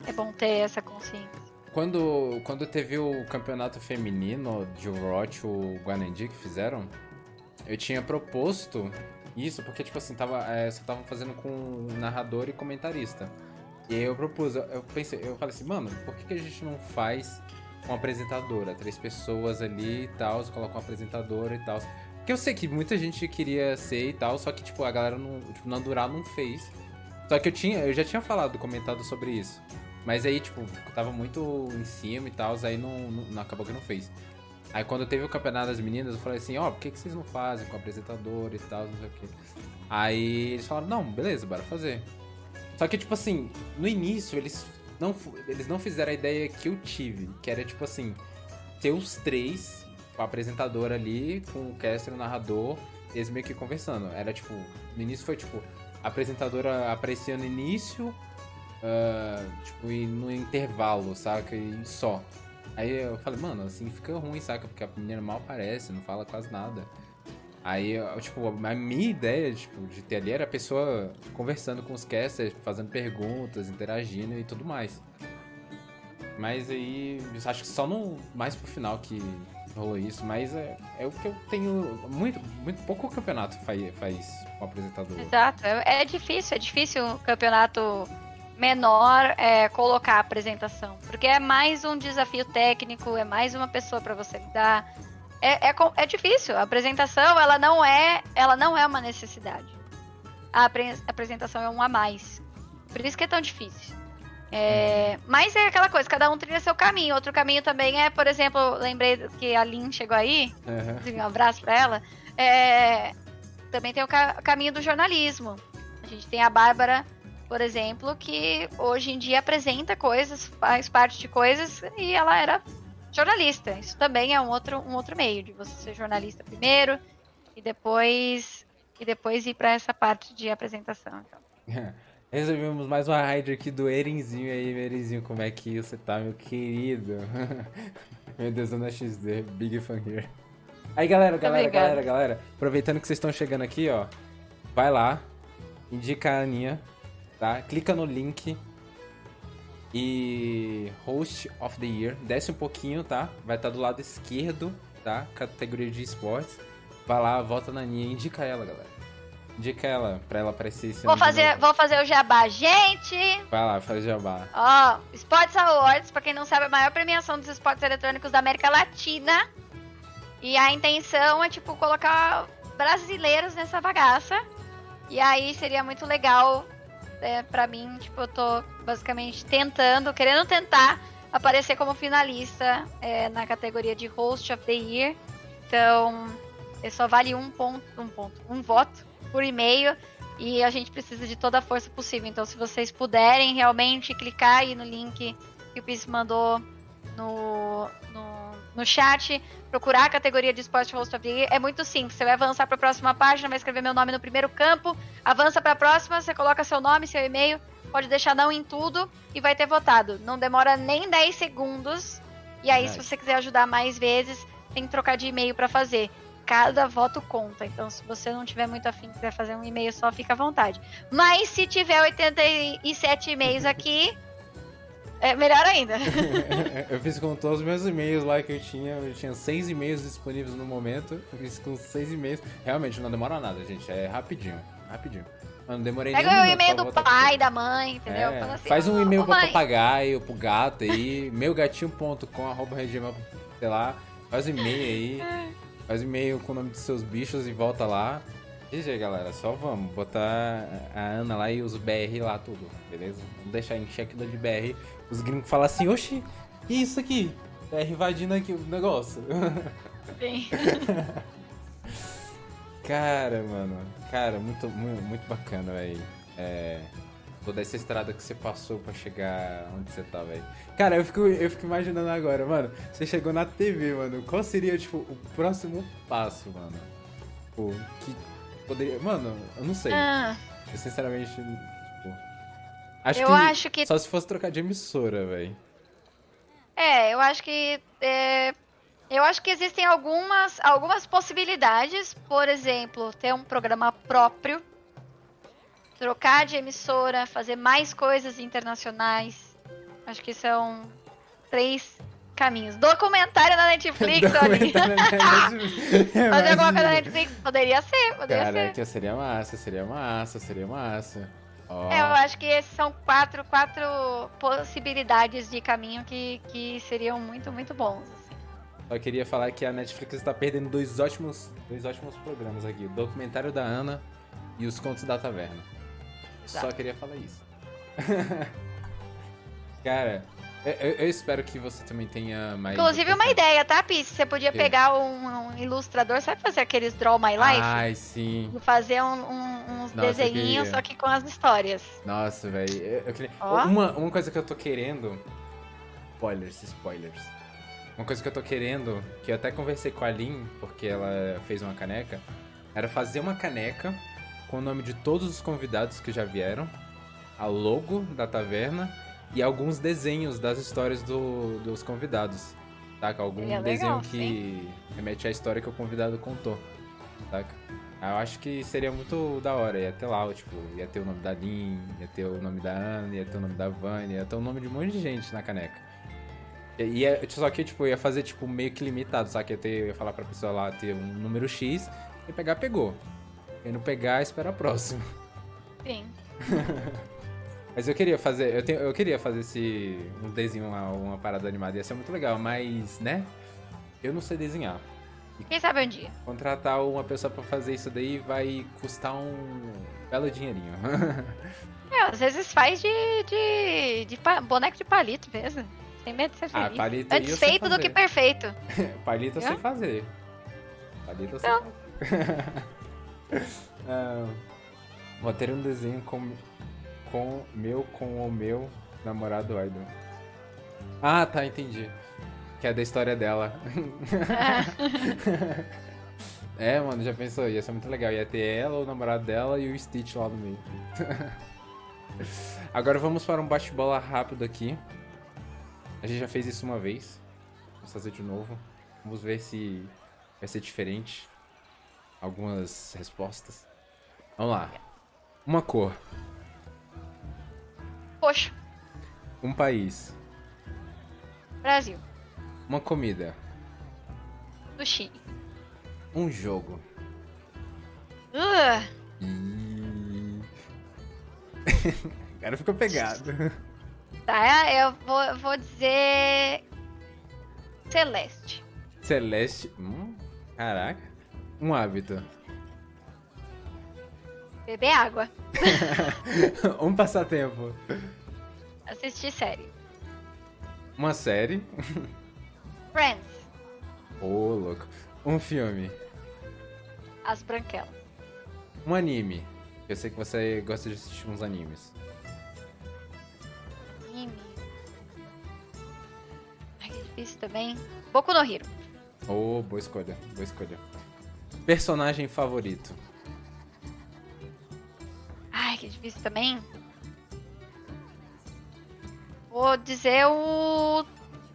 é bom ter essa consciência. Quando, quando teve o campeonato feminino de Overwatch, o Guanandi que fizeram, eu tinha proposto isso, porque, tipo assim, tava, é, só estavam fazendo com narrador e comentarista. E aí eu propus, eu pensei, eu falei assim, mano, por que, que a gente não faz uma apresentadora? Três pessoas ali e tal, coloca uma apresentadora e tal. Porque eu sei que muita gente queria ser e tal, só que, tipo, a galera não, tipo, Nandural não fez. Só que eu tinha, eu já tinha falado, comentado sobre isso. Mas aí, tipo, tava muito em cima e tal, aí não, não, acabou que não fez. Aí quando teve o campeonato das meninas, eu falei assim, ó, oh, por que, que vocês não fazem com o apresentador e tal, não sei o quê. Aí eles falaram, não, beleza, bora fazer. Só que, tipo assim, no início eles não, eles não fizeram a ideia que eu tive, que era, tipo assim, ter os três, o apresentador ali, com o caster o narrador, eles meio que conversando. Era, tipo, no início foi, tipo, a apresentadora aparecia no início, Uh, tipo, e no intervalo, saca? E só. Aí eu falei, mano, assim fica ruim, saca? Porque a menina mal aparece, não fala quase nada. Aí, eu, tipo, a minha ideia tipo, de ter ali era a pessoa conversando com os casters, fazendo perguntas, interagindo e tudo mais. Mas aí, acho que só no mais pro final que rolou isso, mas é, é o que eu tenho. Muito, muito pouco campeonato faz, faz com apresentador. Exato. É, é difícil, é difícil um campeonato menor é, colocar a apresentação. Porque é mais um desafio técnico, é mais uma pessoa para você lidar. É, é, é, difícil. A apresentação, ela não é, ela não é uma necessidade. A apresentação é um a mais. Por isso que é tão difícil. É, mas é aquela coisa, cada um trilha seu caminho. Outro caminho também é, por exemplo, lembrei que a Lin chegou aí, uhum. um abraço para ela. É, também tem o ca caminho do jornalismo. A gente tem a Bárbara, por exemplo, que hoje em dia apresenta coisas, faz parte de coisas, e ela era jornalista. Isso também é um outro, um outro meio de você ser jornalista primeiro e depois e depois ir para essa parte de apresentação. Então. Recebemos mais uma raid aqui do Erenzinho aí, Erenzinho, como é que você tá, meu querido? meu Deus, Ana XD, big fan here. Aí, galera, galera, Obrigada. galera, galera, aproveitando que vocês estão chegando aqui, ó, vai lá, indica a Aninha, tá? Clica no link e Host of the Year, desce um pouquinho, tá? Vai estar tá do lado esquerdo, tá? Categoria de esportes. Vai lá, volta na Aninha e indica ela, galera. Indica ela, pra ela aparecer vou fazer, vou fazer o jabá. Gente! Vai lá, faz o jabá. Ó, Sports Awards, pra quem não sabe, é a maior premiação dos esportes eletrônicos da América Latina. E a intenção é, tipo, colocar brasileiros nessa bagaça. E aí seria muito legal é, pra mim, tipo, eu tô basicamente tentando, querendo tentar aparecer como finalista é, na categoria de Host of the Year. Então, só vale um ponto, um ponto, um voto por e-mail e a gente precisa de toda a força possível. Então, se vocês puderem realmente clicar aí no link que o Pis mandou no, no, no chat, procurar a categoria de esporte host of the year, é muito simples. Você vai avançar para a próxima página, vai escrever meu nome no primeiro campo, avança para a próxima, você coloca seu nome, seu e-mail, pode deixar não em tudo e vai ter votado. Não demora nem 10 segundos. E aí, nice. se você quiser ajudar mais vezes, tem que trocar de e-mail para fazer cada voto conta. Então, se você não tiver muito afim quiser fazer um e-mail só, fica à vontade. Mas se tiver 87 e-mails aqui, é melhor ainda. eu fiz com todos os meus e-mails lá que eu tinha. Eu tinha seis e-mails disponíveis no momento. Eu fiz com seis e-mails. Realmente não demora nada, gente. É rapidinho. Rapidinho. Mano, demorei Pega o e-mail do pai, da mãe, entendeu? É, assim, faz um e-mail pro papagaio, pro gato aí, meugatinho.com, arroba sei lá. Faz um e-mail aí. Faz e-mail com o nome dos seus bichos e volta lá. GG, galera, só vamos botar a Ana lá e os BR lá tudo, beleza? Vamos deixar em check de BR. Os gringos falam assim, oxi, que isso aqui? BR invadindo aqui o negócio. Sim. cara, mano, cara, muito, muito, muito bacana, velho. É, toda essa estrada que você passou para chegar onde você tá, velho. Cara, eu fico, eu fico imaginando agora, mano. Você chegou na TV, mano. Qual seria, tipo, o próximo passo, mano? Tipo, que poderia. Mano, eu não sei. Ah. Eu, sinceramente. Acho eu que acho que. Só se fosse trocar de emissora, velho. É, eu acho que. É... Eu acho que existem algumas, algumas possibilidades. Por exemplo, ter um programa próprio trocar de emissora, fazer mais coisas internacionais. Acho que são três caminhos. Documentário na Netflix, Documentário na Netflix. Fazer alguma coisa na Netflix poderia ser, poderia Caraca, ser. seria massa, seria massa, seria massa. Oh. É, eu acho que esses são quatro, quatro possibilidades de caminho que, que seriam muito, muito bons. Assim. Eu queria falar que a Netflix está perdendo dois ótimos, dois ótimos programas aqui. O documentário da Ana e os Contos da Taverna. Só queria falar isso. Cara, eu, eu, espero que você também tenha mais. Inclusive, uma ideia, tá, Pis? Você podia pegar um, um, ilustrador, sabe fazer aqueles Draw My Life? Ai, sim. E fazer um, um, uns desenhinhos, só que com as histórias. Nossa, velho. Queria... Uma, uma coisa que eu tô querendo. Spoilers, spoilers. Uma coisa que eu tô querendo, que eu até conversei com a Lin, porque ela fez uma caneca, era fazer uma caneca com o nome de todos os convidados que já vieram, a logo da taverna e alguns desenhos das histórias do, dos convidados. Taca? Algum é desenho que sim. remete à história que o convidado contou. Taca? Eu acho que seria muito da hora. Ia ter lá, tipo, ia ter o nome da Lin, ia ter o nome da Ana, ia ter o nome da Vânia, ia ter o nome de um monte de gente na caneca. E é- só que, tipo, ia fazer, tipo, meio que limitado, só que ia, ter, ia falar pra pessoa lá ter um número X, e pegar, pegou. E não pegar, espera a próxima. Sim. Mas eu queria fazer, eu, tenho, eu queria fazer esse, um desenho, uma, uma parada animada, ia ser muito legal, mas, né, eu não sei desenhar. Quem sabe um dia. Contratar uma pessoa pra fazer isso daí vai custar um belo dinheirinho. É, às vezes faz de, de, de boneco de palito mesmo. Sem medo de ser Ah, feliz. palito eu Antes feito do que perfeito. Palito eu sei fazer. Palito eu sei fazer. Ah, vou ter um desenho com, com meu com o meu namorado idol. Ah, tá, entendi. Que é da história dela. é, mano, já pensou? Ia ser muito legal. Ia ter ela, o namorado dela e o Stitch lá no meio. Agora vamos para um bate-bola rápido aqui. A gente já fez isso uma vez. Vamos fazer de novo. Vamos ver se vai ser diferente. Algumas respostas. Vamos lá. Uma cor. Poxa, Um país. Brasil. Uma comida. Sushi. Um jogo. Uh. Agora ficou pegado. tá, eu vou, eu vou dizer. Celeste. Celeste. Hum, caraca. Um hábito. Beber água. um passatempo. Assistir série. Uma série. Friends. Ô, louco. Um filme. As Branquelas. Um anime. Eu sei que você gosta de assistir uns animes. Anime. Ai, que difícil também. Boku no Hero. Oh, boa escolha, boa escolha. Personagem favorito. Difícil também. Vou dizer o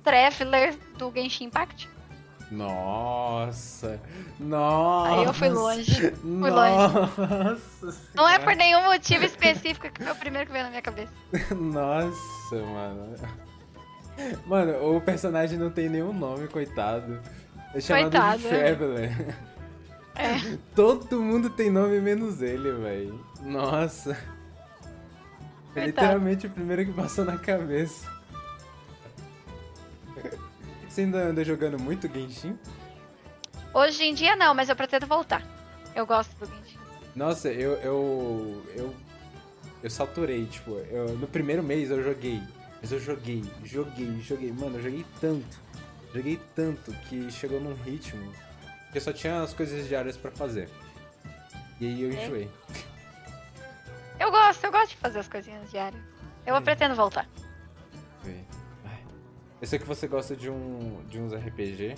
Traveler do Genshin Impact. Nossa, nossa. Aí eu fui longe. Fui Nossa, Não é por nenhum motivo específico que foi o primeiro que veio na minha cabeça. Nossa, mano. Mano, o personagem não tem nenhum nome, coitado. É chamado Coitado, de é. Traveler. É. Todo mundo tem nome menos ele, velho. Nossa. Coitado. literalmente o primeiro que passou na cabeça. Você ainda anda jogando muito Genshin? Hoje em dia não, mas eu pretendo voltar. Eu gosto do Genshin. Nossa, eu. Eu. Eu, eu saturei, tipo, eu- no primeiro mês eu joguei. Mas eu joguei, joguei, joguei. Mano, eu joguei tanto. Joguei tanto que chegou num ritmo que eu só tinha as coisas diárias pra fazer. E aí eu É? Eu gosto, eu gosto de fazer as coisinhas diárias. Eu É. pretendo voltar. Eu sei que você gosta de um de uns RPG.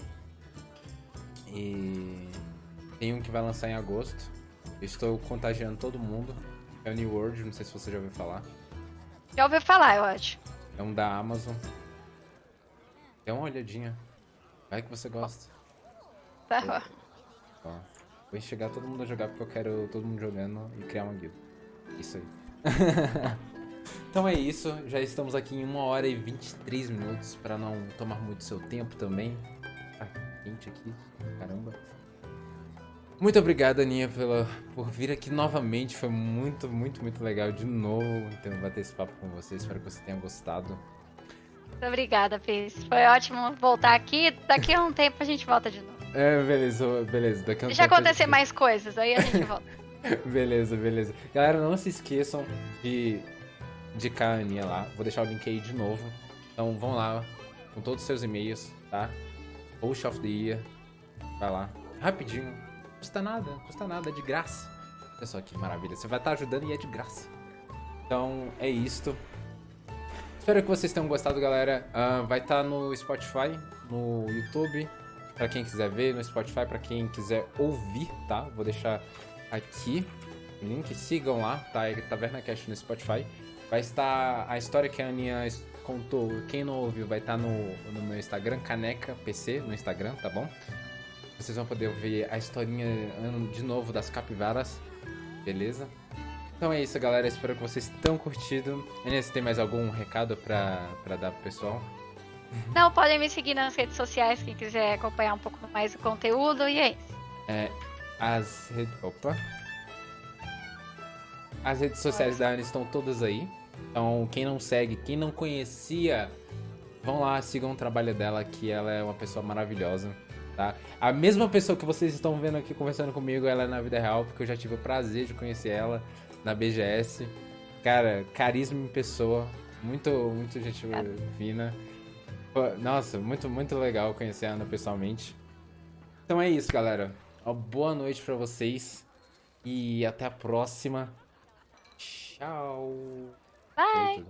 E tem um que vai lançar em agosto. Eu estou contagiando todo mundo. É o New World, não sei se você já ouviu falar. Já ouviu falar, eu acho. É um da Amazon. Dê uma olhadinha. Vai que você gosta. Tá. Ó, vou chegar todo mundo a jogar porque eu quero todo mundo jogando e criar uma guilda. Isso aí. então é isso. Já estamos aqui em 1 hora e 23 minutos para não tomar muito seu tempo também. Tá quente aqui. Caramba. Muito obrigado, Aninha, pela, por vir aqui novamente. Foi muito, muito, muito legal de novo ter, bater esse papo com você. Espero que você tenha gostado. Muito obrigada, Pris. Foi ótimo voltar aqui. Daqui a um tempo a gente volta de novo. É, beleza, beleza. Daqui a um Deixa tempo acontecer gente- mais coisas, aí a gente volta. Beleza, beleza. Galera, não se esqueçam de indicar a Aninha lá. Vou deixar o link aí de novo. Então vão lá com todos os seus e-mails, tá? Post of the Year. Vai lá. Rapidinho. Custa nada, custa nada, é de graça. Olha só que maravilha. Você vai estar ajudando e é de graça. Então é isto. Espero que vocês tenham gostado, galera. Ah, vai estar no Spotify, no YouTube, Pra quem quiser ver, no Spotify, pra quem quiser ouvir, tá? Vou deixar aqui link. Sigam lá, tá? É Taverna Cast no Spotify. Vai estar a história que a Aninha contou. Quem não ouviu, vai estar no, no meu Instagram, Caneca PC, no Instagram, tá bom? Vocês vão poder ver a historinha de novo das capivaras, beleza? Então é isso, galera. Espero que vocês tenham curtido. Inês, tem mais algum recado pra, pra dar pro pessoal? Não, podem me seguir nas redes sociais, quem quiser acompanhar um pouco mais o conteúdo, e é isso. É, as. Opa! As redes sociais da Ana estão todas aí. Então, quem não segue, quem não conhecia, vão lá, sigam o trabalho dela, que ela é uma pessoa maravilhosa, tá? A mesma pessoa que vocês estão vendo aqui conversando comigo, ela é na vida real, porque eu já tive o prazer de conhecer ela na BGS. Cara, carisma em pessoa, muito, muito gente fina. Nossa, muito, muito legal conhecer a Ana pessoalmente. Então é isso, galera. Uma boa noite para vocês e até a próxima. Tchau. Bye.